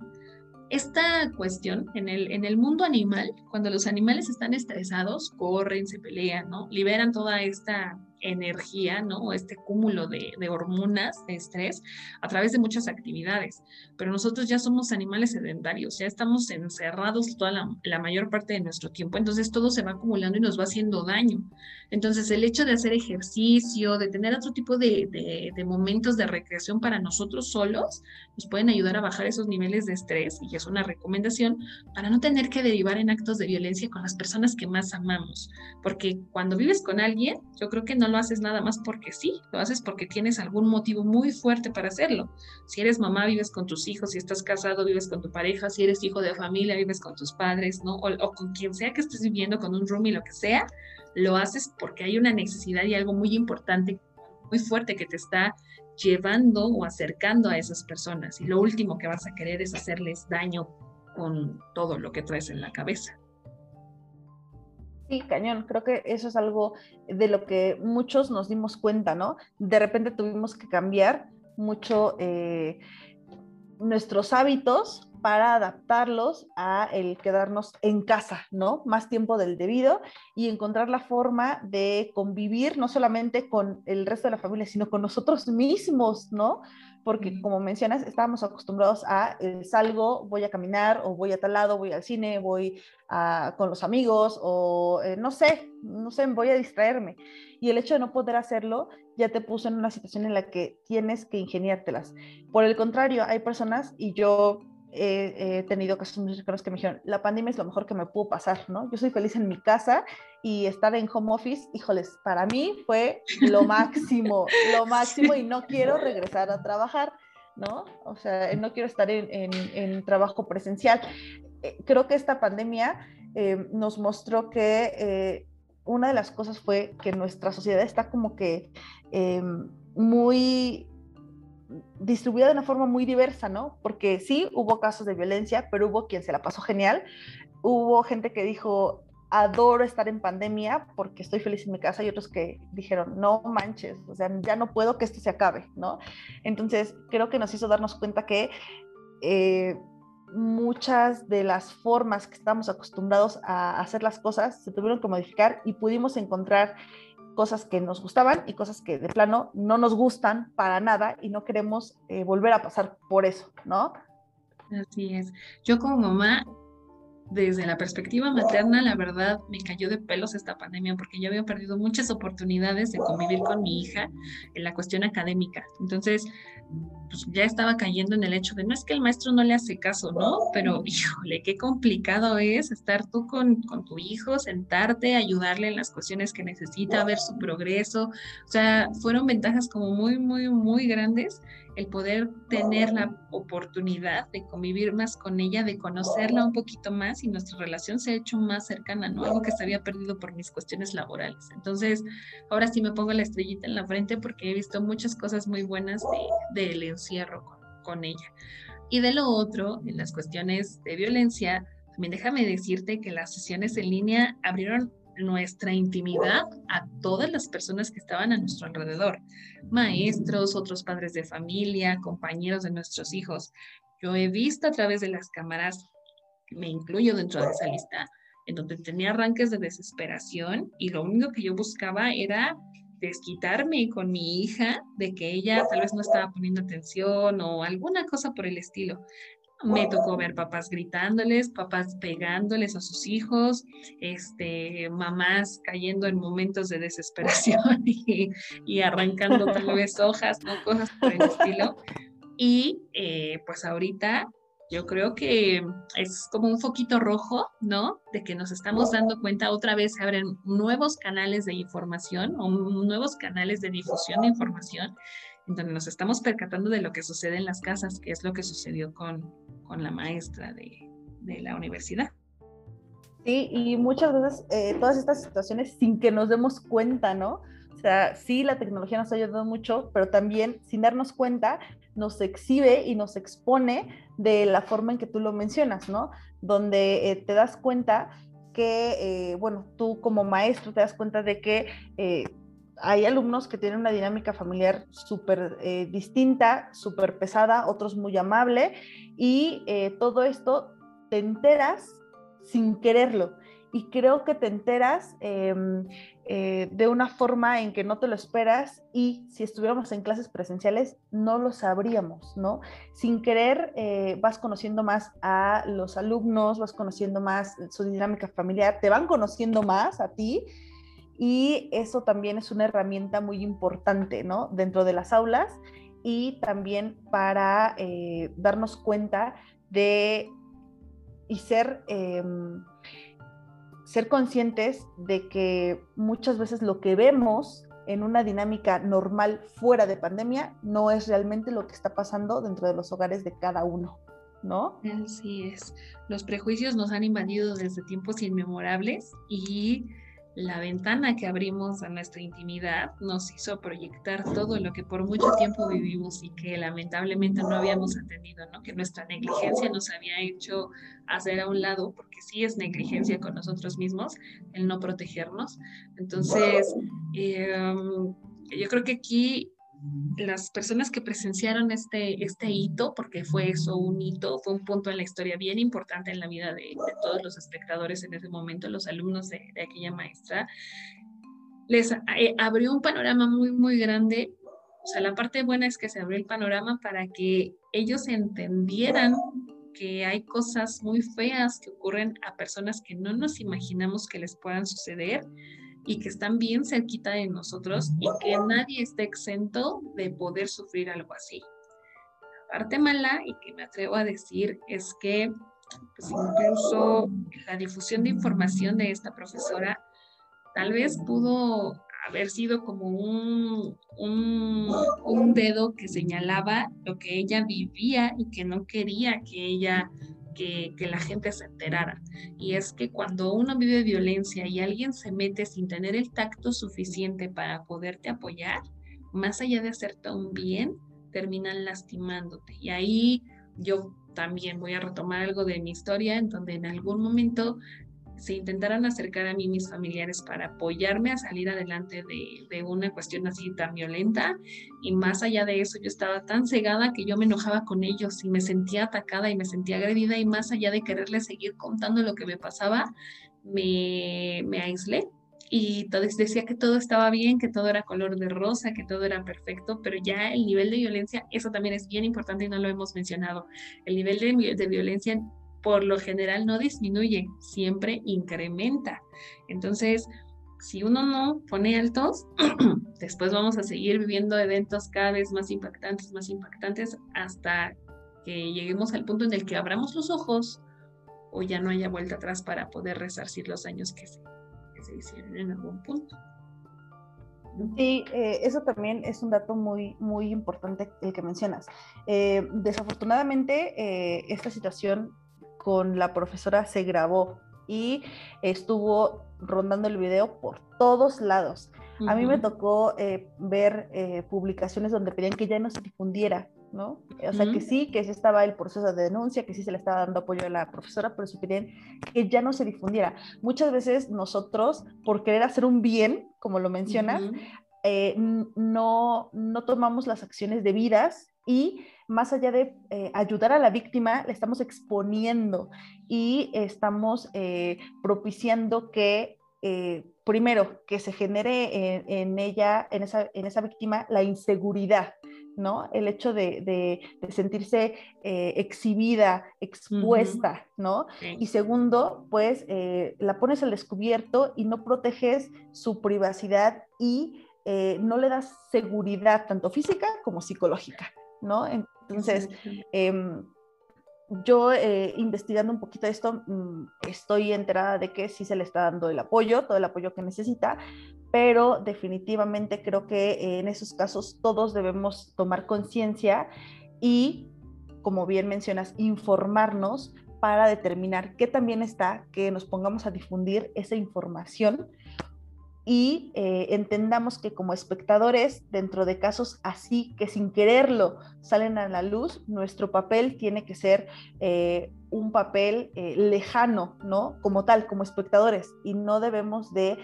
esta cuestión en el, en el mundo animal, cuando los animales están estresados, corren, se pelean, ¿no? Liberan toda esta energía, ¿no? Este cúmulo de, hormonas de estrés a través de muchas actividades. Pero nosotros ya somos animales sedentarios, ya estamos encerrados toda la, mayor parte de nuestro tiempo, entonces todo se va acumulando y nos va haciendo daño. Entonces el hecho de hacer ejercicio, de tener otro tipo de, de momentos de recreación para nosotros solos, nos pueden ayudar a bajar esos niveles de estrés y es una recomendación para no tener que derivar en actos de violencia con las personas que más amamos. Porque cuando vives con alguien, yo creo que no lo haces nada más porque sí, lo haces porque tienes algún motivo muy fuerte para hacerlo. Si eres mamá, vives con tus hijos, si estás casado, vives con tu pareja, si eres hijo de familia, vives con tus padres, ¿no? O, con quien sea que estés viviendo, con un roomie, lo que sea, lo haces porque hay una necesidad y algo muy importante, muy fuerte que te está llevando o acercando a esas personas. Y lo último que vas a querer es hacerles daño con todo lo que traes en la cabeza. Sí, cañón. Creo que eso es algo de lo que muchos nos dimos cuenta, ¿no? De repente tuvimos que cambiar mucho eh, nuestros hábitos para adaptarlos a el quedarnos en casa, ¿no? Más tiempo del debido y encontrar la forma de convivir no solamente con el resto de la familia, sino con nosotros mismos, ¿no? Porque como mencionas, estábamos acostumbrados a eh, salgo, voy a caminar o voy a tal lado, voy al cine, voy con los amigos o eh, no sé, no sé, voy a distraerme. Y el hecho de no poder hacerlo ya te puso en una situación en la que tienes que ingeniártelas. Por el contrario, hay personas y yo he, tenido casos muy cercanos que me dijeron, la pandemia es lo mejor que me pudo pasar, ¿no? Yo soy feliz en mi casa y estar en home office, híjoles, para mí fue lo máximo, lo máximo y no quiero regresar a trabajar, ¿no? O sea, no quiero estar en, en, trabajo presencial. Eh, creo que esta pandemia eh, nos mostró que eh, una de las cosas fue que nuestra sociedad está como que muy distribuida de una forma muy diversa, ¿no? Porque sí, hubo casos de violencia, pero hubo quien se la pasó genial. Hubo gente que dijo, adoro estar en pandemia porque estoy feliz en mi casa y otros que dijeron, no manches, o sea, ya no puedo que esto se acabe, ¿no? Entonces, creo que nos hizo darnos cuenta que eh, muchas de las formas que estamos acostumbrados a hacer las cosas se tuvieron que modificar y pudimos encontrar cosas que nos gustaban y cosas que de plano no nos gustan para nada y no queremos eh, volver a pasar por eso, ¿no? Así es. Yo como mamá, desde la perspectiva materna, la verdad me cayó de pelos esta pandemia porque yo había perdido muchas oportunidades de convivir con mi hija en la cuestión académica. Entonces, pues ya estaba cayendo en el hecho de no es que el maestro no le hace caso, ¿no? Pero híjole, qué complicado es estar tú con, con tu hijo, sentarte, ayudarle en las cuestiones que necesita, ver su progreso. O sea, fueron ventajas como muy, muy, muy grandes el poder tener la oportunidad de convivir más con ella, de conocerla un poquito más y nuestra relación se ha hecho más cercana, ¿no? Algo que se había perdido por mis cuestiones laborales. Entonces, ahora sí me pongo la estrellita en la frente porque he visto muchas cosas muy buenas del de, encierro con, con ella. Y de lo otro, en las cuestiones de violencia, también déjame decirte que las sesiones en línea abrieron nuestra intimidad a todas las personas que estaban a nuestro alrededor, maestros, otros padres de familia, compañeros de nuestros hijos. Yo he visto a través de las cámaras, me incluyo dentro de esa lista, en donde tenía arranques de desesperación y lo único que yo buscaba era desquitarme con mi hija de que ella tal vez no estaba poniendo atención o alguna cosa por el estilo. Me tocó ver papás gritándoles, papás pegándoles a sus hijos, este, mamás cayendo en momentos de desesperación y, arrancando tal vez hojas, ¿no? cosas por el estilo. Y eh, pues ahorita yo creo que es como un foquito rojo, ¿no? De que nos estamos dando cuenta, otra vez se abren nuevos canales de información o nuevos canales de difusión de información, donde nos estamos percatando de lo que sucede en las casas, que es lo que sucedió con, con la maestra de, de la universidad. Sí, y muchas veces eh, todas estas situaciones sin que nos demos cuenta, ¿no? O sea, sí, la tecnología nos ha ayudado mucho, pero también sin darnos cuenta nos exhibe y nos expone de la forma en que tú lo mencionas, ¿no? Donde eh, te das cuenta que, eh, bueno, tú como maestro te das cuenta de que hay alumnos que tienen una dinámica familiar súper distinta, súper pesada, otros muy amable, y todo esto te enteras sin quererlo. Y creo que te enteras em, eh, de una forma en que no te lo esperas y si estuviéramos en clases presenciales no lo sabríamos, ¿no? Sin querer eh, vas conociendo más a los alumnos, vas conociendo más su dinámica familiar, te van conociendo más a ti y eso también es una herramienta muy importante, ¿no? Dentro de las aulas y también para eh, darnos cuenta de y ser, em, ser conscientes de que muchas veces lo que vemos en una dinámica normal fuera de pandemia no es realmente lo que está pasando dentro de los hogares de cada uno, ¿no? Así es. Los prejuicios nos han invadido desde tiempos inmemorables y la ventana que abrimos a nuestra intimidad nos hizo proyectar todo lo que por mucho tiempo vivimos y que lamentablemente no habíamos entendido, ¿no? Que nuestra negligencia nos había hecho hacer a un lado, porque sí es negligencia con nosotros mismos el no protegernos. Entonces, em, yo creo que aquí las personas que presenciaron este, este hito, porque fue eso un hito, fue un punto en la historia bien importante en la vida de, todos los espectadores en ese momento, los alumnos de, aquella maestra, les eh, abrió un panorama muy, muy grande. O sea, la parte buena es que se abrió el panorama para que ellos entendieran que hay cosas muy feas que ocurren a personas que no nos imaginamos que les puedan suceder y que están bien cerquita de nosotros y que nadie esté exento de poder sufrir algo así. La parte mala, y que me atrevo a decir, es que pues, incluso la difusión de información de esta profesora tal vez pudo haber sido como un, un, dedo que señalaba lo que ella vivía y que no quería que ella que, la gente se enterara. Y es que cuando uno vive violencia y alguien se mete sin tener el tacto suficiente para poderte apoyar, más allá de hacerte un bien, terminan lastimándote. Y ahí yo también voy a retomar algo de mi historia, en donde en algún momento se intentaran acercar a mí mis familiares para apoyarme a salir adelante de, de, una cuestión así tan violenta. Y más allá de eso, yo estaba tan cegada que yo me enojaba con ellos y me sentía atacada y me sentía agredida y más allá de quererles seguir contando lo que me pasaba, me, me aislé. Y entonces decía que todo estaba bien, que todo era color de rosa, que todo era perfecto, pero ya el nivel de violencia, eso también es bien importante y no lo hemos mencionado. El nivel de, de violencia por lo general no disminuye, siempre incrementa. Entonces, si uno no pone altos, después vamos a seguir viviendo eventos cada vez más impactantes, más impactantes, hasta que lleguemos al punto en el que abramos los ojos o ya no haya vuelta atrás para poder resarcir los años que se, hicieron en algún punto. Sí, eh, eso también es un dato muy, muy importante el que mencionas. Eh, desafortunadamente, eh, esta situación con la profesora se grabó y estuvo rondando el video por todos lados. A mí me tocó eh, ver eh, publicaciones donde pedían que ya no se difundiera, ¿no? O sea, que sí, que sí estaba el proceso de denuncia, que sí se le estaba dando apoyo a la profesora, pero se pedían que ya no se difundiera. Muchas veces nosotros, por querer hacer un bien, como lo mencionas, eh, no, no tomamos las acciones debidas y más allá de eh, ayudar a la víctima, le estamos exponiendo y estamos eh, propiciando que, eh, primero, que se genere en, ella, en esa, en esa víctima, la inseguridad. ¿no? El hecho de, sentirse exhibida, expuesta, ¿no? Y segundo, pues la pones al descubierto y no proteges su privacidad y no le das seguridad tanto física como psicológica, ¿no? Entonces, em, yo eh, investigando un poquito esto, mm, estoy enterada de que sí se le está dando el apoyo, todo el apoyo que necesita, pero definitivamente creo que en esos casos todos debemos tomar conciencia y, como bien mencionas, informarnos para determinar qué también está que nos pongamos a difundir esa información y eh, entendamos que como espectadores, dentro de casos así que sin quererlo salen a la luz, nuestro papel tiene que ser eh, un papel eh, lejano, ¿no? Como tal, como espectadores, y no debemos de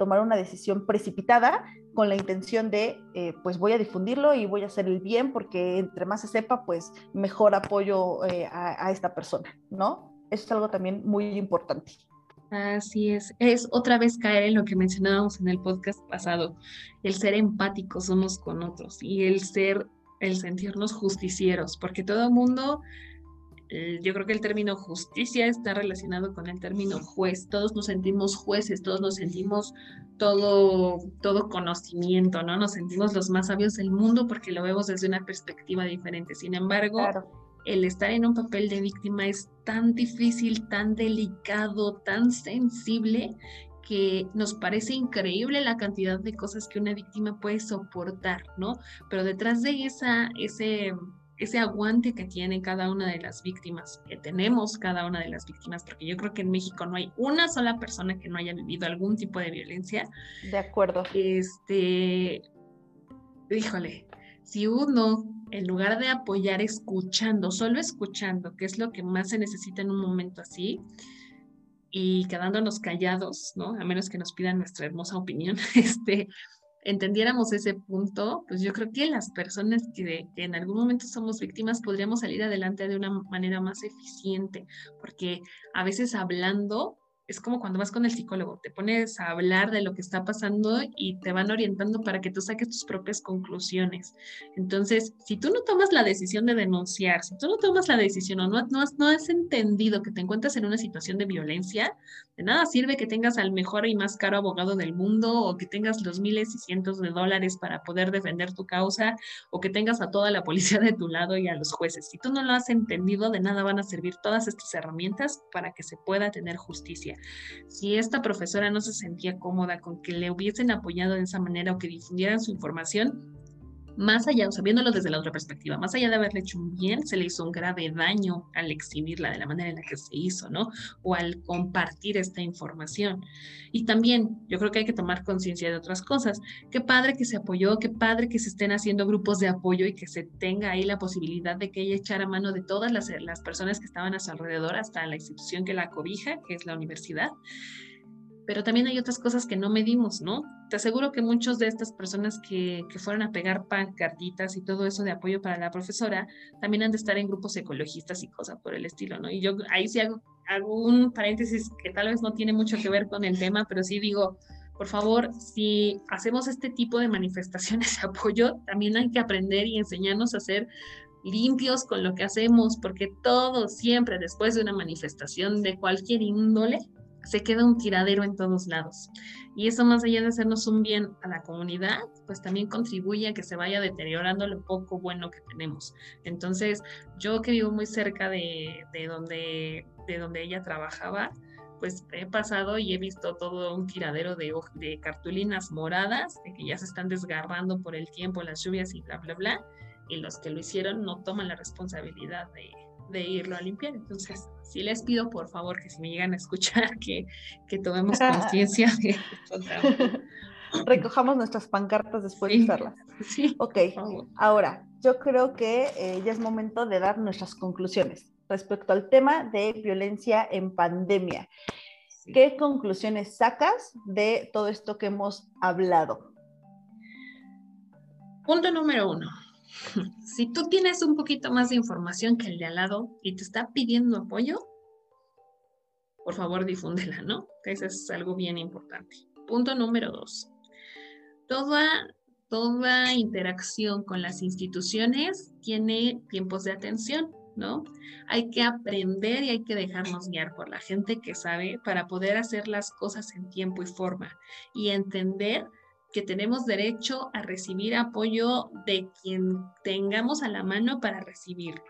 tomar una decisión precipitada con la intención de, pues voy a difundirlo y voy a hacer el bien, porque entre más se sepa, pues mejor apoyo a, a esta persona, ¿no? Eso es algo también muy importante. Así es, es otra vez caer en lo que mencionábamos en el podcast pasado, el ser empáticos unos con otros y el ser, el sentirnos justicieros, porque todo mundo, eh, yo creo que el término justicia está relacionado con el término juez, todos nos sentimos jueces, todos nos sentimos todo, todo conocimiento, ¿no? Nos sentimos los más sabios del mundo porque lo vemos desde una perspectiva diferente, sin embargo el estar en un papel de víctima es tan difícil, tan delicado, tan sensible que nos parece increíble la cantidad de cosas que una víctima puede soportar, ¿no? Pero detrás de esa, ese, ese aguante que tiene cada una de las víctimas, que tenemos cada una de las víctimas, porque yo creo que en México no hay una sola persona que no haya vivido algún tipo de violencia. De acuerdo. Este, híjole, si uno en lugar de apoyar escuchando, solo escuchando, que es lo que más se necesita en un momento así, y quedándonos callados, ¿no? A menos que nos pidan nuestra hermosa opinión, este, entendiéramos ese punto, pues yo creo que las personas que, que, en algún momento somos víctimas podríamos salir adelante de una manera más eficiente, porque a veces hablando es como cuando vas con el psicólogo, te pones a hablar de lo que está pasando y te van orientando para que tú saques tus propias conclusiones. Entonces, si tú no tomas la decisión de denunciar, si tú no tomas la decisión o no, no, has, no has entendido que te encuentras en una situación de violencia, de nada sirve que tengas al mejor y más caro abogado del mundo o que tengas los miles y cientos de dólares para poder defender tu causa o que tengas a toda la policía de tu lado y a los jueces. Si tú no lo has entendido, de nada van a servir todas estas herramientas para que se pueda tener justicia. Si esta profesora no se sentía cómoda con que le hubiesen apoyado de esa manera o que difundieran su información, más allá, o desde la otra perspectiva, más allá de haberle hecho un bien, se le hizo un grave daño al exhibirla de la manera en la que se hizo, ¿no? O al compartir esta información. Y también yo creo que hay que tomar conciencia de otras cosas. Qué padre que se apoyó, qué padre que se estén haciendo grupos de apoyo y que se tenga ahí la posibilidad de que ella echara mano de todas las, las personas que estaban a su alrededor, hasta la institución que la cobija, que es la universidad pero también hay otras cosas que no medimos, ¿no? Te aseguro que muchos de estas personas que, que fueron a pegar pancartitas y todo eso de apoyo para la profesora, también han de estar en grupos ecologistas y cosas por el estilo, ¿no? Y yo ahí sí hago, hago un paréntesis que tal vez no tiene mucho que ver con el tema, pero sí digo, por favor, si hacemos este tipo de manifestaciones de apoyo, también hay que aprender y enseñarnos a ser limpios con lo que hacemos, porque todo siempre después de una manifestación de cualquier índole, se queda un tiradero en todos lados. Y eso más allá de hacernos un bien a la comunidad, pues también contribuye a que se vaya deteriorando lo poco bueno que tenemos. Entonces, yo que vivo muy cerca de, donde, de donde ella trabajaba, pues he pasado y he visto todo un tiradero de, de cartulinas moradas, de que ya se están desgarrando por el tiempo, las lluvias y bla, bla, bla, y los que lo hicieron no toman la responsabilidad de, de irlo a limpiar. Entonces, sí les pido por favor que si me llegan a escuchar, que, que tomemos conciencia de Recojamos nuestras pancartas después de usarlas. Sí. Ok, ahora, yo creo que eh, ya es momento de dar nuestras conclusiones respecto al tema de violencia en pandemia. ¿Qué conclusiones sacas de todo esto que hemos hablado? Punto número uno si tú tienes un poquito más de información que el de al lado y te está pidiendo apoyo, por favor difúndela, ¿no? Eso es algo bien importante. Punto número dos. Toda, toda interacción con las instituciones tiene tiempos de atención, ¿no? Hay que aprender y hay que dejarnos guiar por la gente que sabe para poder hacer las cosas en tiempo y forma y entender que tenemos derecho a recibir apoyo de quien tengamos a la mano para recibirlo.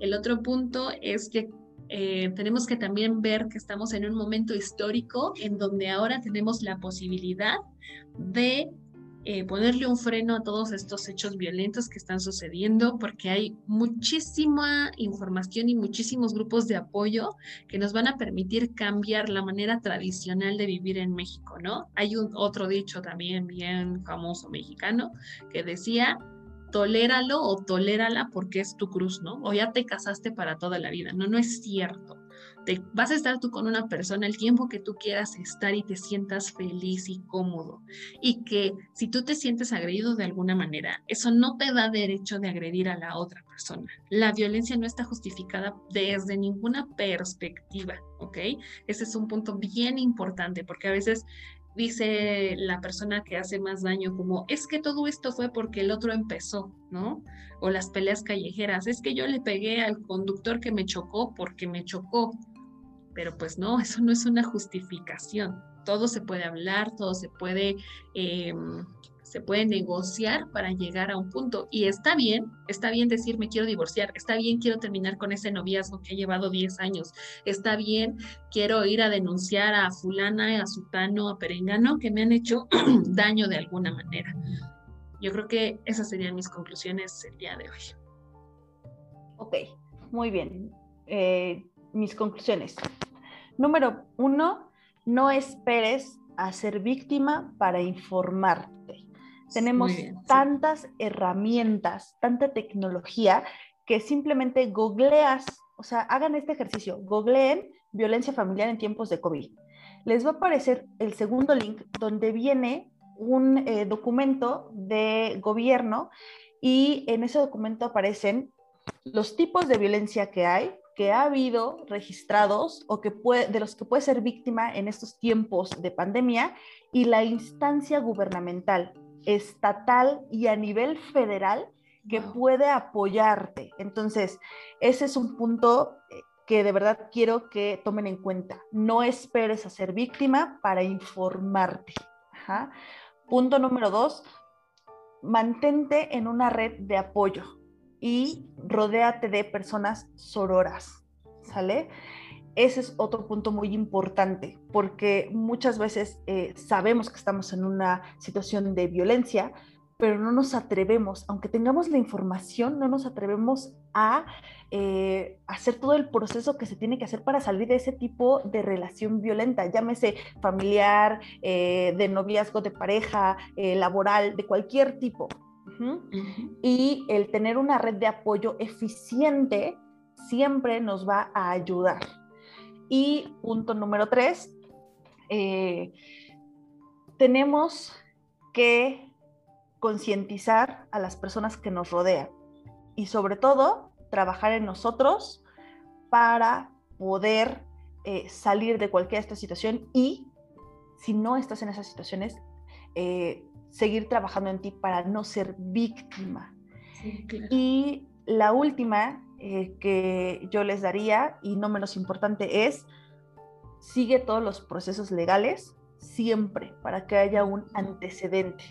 El otro punto es que eh, tenemos que también ver que estamos en un momento histórico en donde ahora tenemos la posibilidad de eh, ponerle un freno a todos estos hechos violentos que están sucediendo, porque hay muchísima información y muchísimos grupos de apoyo que nos van a permitir cambiar la manera tradicional de vivir en México, ¿no? Hay un otro dicho también bien famoso mexicano que decía, toléralo o tolérala porque es tu cruz, ¿no? O ya te casaste para toda la vida. No, no es cierto vas a estar tú con una persona el tiempo que tú quieras estar y te sientas feliz y cómodo. Y que si tú te sientes agredido de alguna manera, eso no te da derecho de agredir a la otra persona. La violencia no está justificada desde ninguna perspectiva, ¿ok? Ese es un punto bien importante porque a veces dice la persona que hace más daño como, es que todo esto fue porque el otro empezó, ¿no? O las peleas callejeras, es que yo le pegué al conductor que me chocó porque me chocó. Pero pues no, eso no es una justificación. Todo se puede hablar, todo se puede, em, se puede negociar para llegar a un punto. Y está bien, está bien decir me quiero divorciar, está bien quiero terminar con ese noviazgo que ha llevado 10 años, está bien quiero ir a denunciar a fulana, a sutano, a perengano que me han hecho daño de alguna manera. Yo creo que esas serían mis conclusiones el día de hoy. Ok, muy bien. Eh, mis conclusiones. Número uno, no esperes a ser víctima para informarte. Tenemos tantas herramientas, tanta tecnología que simplemente googleas, o sea, hagan este ejercicio, googleen violencia familiar en tiempos de COVID. Les va a aparecer el segundo link donde viene un eh, documento de gobierno y en ese documento aparecen los tipos de violencia que hay, que ha habido registrados o que puede, de los que puede ser víctima en estos tiempos de pandemia y la instancia gubernamental, estatal y a nivel federal que puede apoyarte. Entonces, ese es un punto eh, que de verdad quiero que tomen en cuenta. No esperes a ser víctima para informarte. Punto número dos, mantente en una red de apoyo y rodéate de personas sororas, ¿sale? Ese es otro punto muy importante, porque muchas veces eh, sabemos que estamos en una situación de violencia, pero no nos atrevemos, aunque tengamos la información, no nos atrevemos a eh, hacer todo el proceso que se tiene que hacer para salir de ese tipo de relación violenta, llámese familiar, eh, de noviazgo, de pareja, laboral, de cualquier tipo, y el tener una red de apoyo eficiente siempre nos va a ayudar. Y punto número tres, eh, tenemos que concientizar a las personas que nos rodean y sobre todo trabajar en nosotros para poder eh, salir de cualquier esta situación y si no estás en esas situaciones, eh, seguir trabajando en ti para no ser víctima. Y la última eh, que yo les daría, y no menos importante, es sigue todos los procesos legales siempre para que haya un antecedente.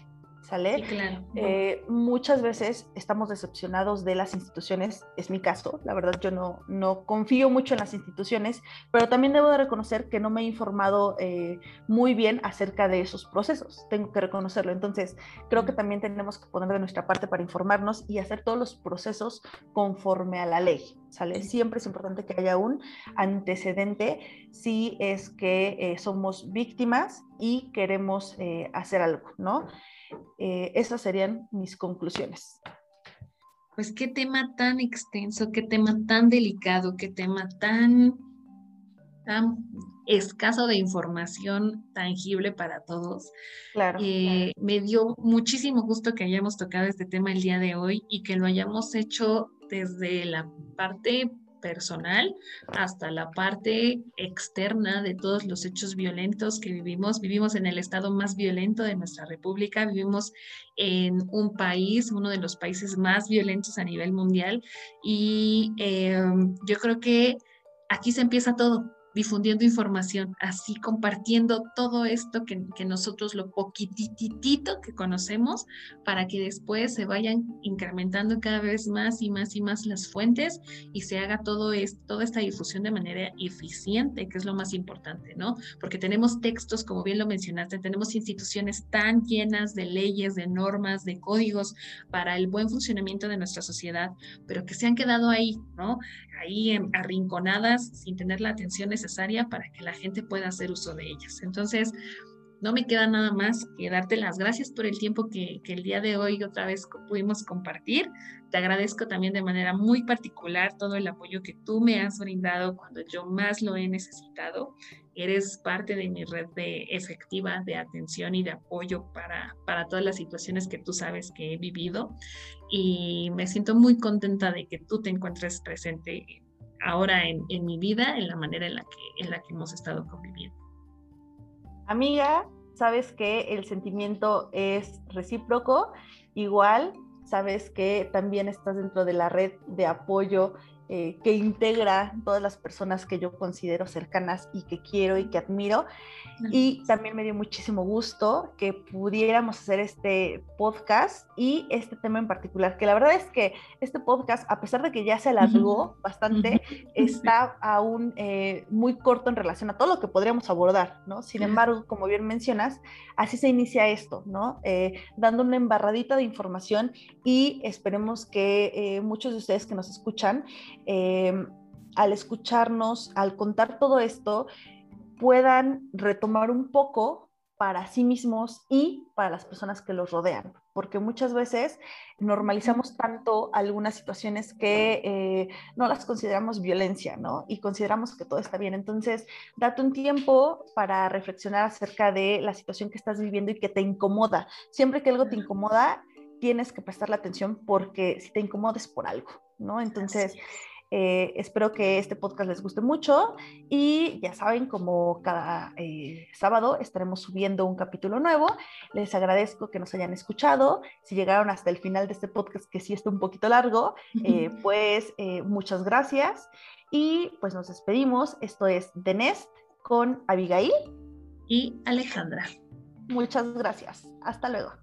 ¿Sale? claro. Eh, muchas veces estamos decepcionados de las instituciones, es mi caso, la verdad yo no, no confío mucho en las instituciones, pero también debo de reconocer que no me he informado eh, muy bien acerca de esos procesos, tengo que reconocerlo, entonces creo que también tenemos que poner de nuestra parte para informarnos y hacer todos los procesos conforme a la ley, ¿sale? Siempre es importante que haya un antecedente si es que eh, somos víctimas y queremos hacer algo, ¿no? Eh, esas serían mis conclusiones. Pues qué tema tan extenso, qué tema tan delicado, qué tema tan, tan escaso de información tangible para todos. Claro, eh, Me dio muchísimo gusto que hayamos tocado este tema el día de hoy y que lo hayamos hecho desde la parte personal hasta la parte externa de todos los hechos violentos que vivimos. Vivimos en el estado más violento de nuestra república, vivimos en un país, uno de los países más violentos a nivel mundial y em, yo creo que aquí se empieza todo. Difundiendo información, así compartiendo todo esto que, nosotros lo poquititito que conocemos para que después se vayan incrementando cada vez más y más y más las fuentes y se haga todo toda esta difusión de manera eficiente, que es lo más importante, ¿no? Porque tenemos textos, como bien lo mencionaste, tenemos instituciones tan llenas de leyes, de normas, de códigos para el buen funcionamiento de nuestra sociedad, pero que se han quedado ahí, ¿no? Ahí arrinconadas sin tener la atención necesaria para que la gente pueda hacer uso de ellas. Entonces, no me queda nada más que darte las gracias por el tiempo que, el día de hoy otra vez pudimos compartir. Te agradezco también de manera muy particular todo el apoyo que tú me has brindado cuando yo más lo he necesitado. Eres parte de mi red de efectiva de atención y de apoyo para, para todas las situaciones que tú sabes que he vivido y me siento muy contenta de que tú te encuentres presente ahora en, en, mi vida, en la manera en la, que, en la que hemos estado conviviendo. Amiga, sabes que el sentimiento es recíproco, igual sabes que también estás dentro de la red de apoyo eh, que integra todas las personas que yo considero cercanas y que quiero y que admiro. Y también me dio muchísimo gusto que pudiéramos hacer este podcast y este tema en particular, que la verdad es que este podcast, a pesar de que ya se alargó bastante, está aún eh, muy corto en relación a todo lo que podríamos abordar, ¿no? Sin embargo, como bien mencionas, así se inicia esto, ¿no? Eh, dando una embarradita de información y esperemos que muchos de ustedes que nos escuchan Em, al escucharnos, al contar todo esto, puedan retomar un poco para sí mismos y para las personas que los rodean, porque muchas veces normalizamos tanto algunas situaciones que eh, no las consideramos violencia, ¿no? Y consideramos que todo está bien. Entonces, date un tiempo para reflexionar acerca de la situación que estás viviendo y que te incomoda. Siempre que algo te incomoda, tienes que prestarle atención porque si te incomodes por algo, ¿no? Entonces... Eh, espero que este podcast les guste mucho y ya saben, como cada eh, sábado estaremos subiendo un capítulo nuevo. Les agradezco que nos hayan escuchado. Si llegaron hasta el final de este podcast, que sí está un poquito largo, eh, pues muchas gracias. Y pues nos despedimos. Esto es The Nest con Abigail y Alejandra. Muchas gracias. Hasta luego.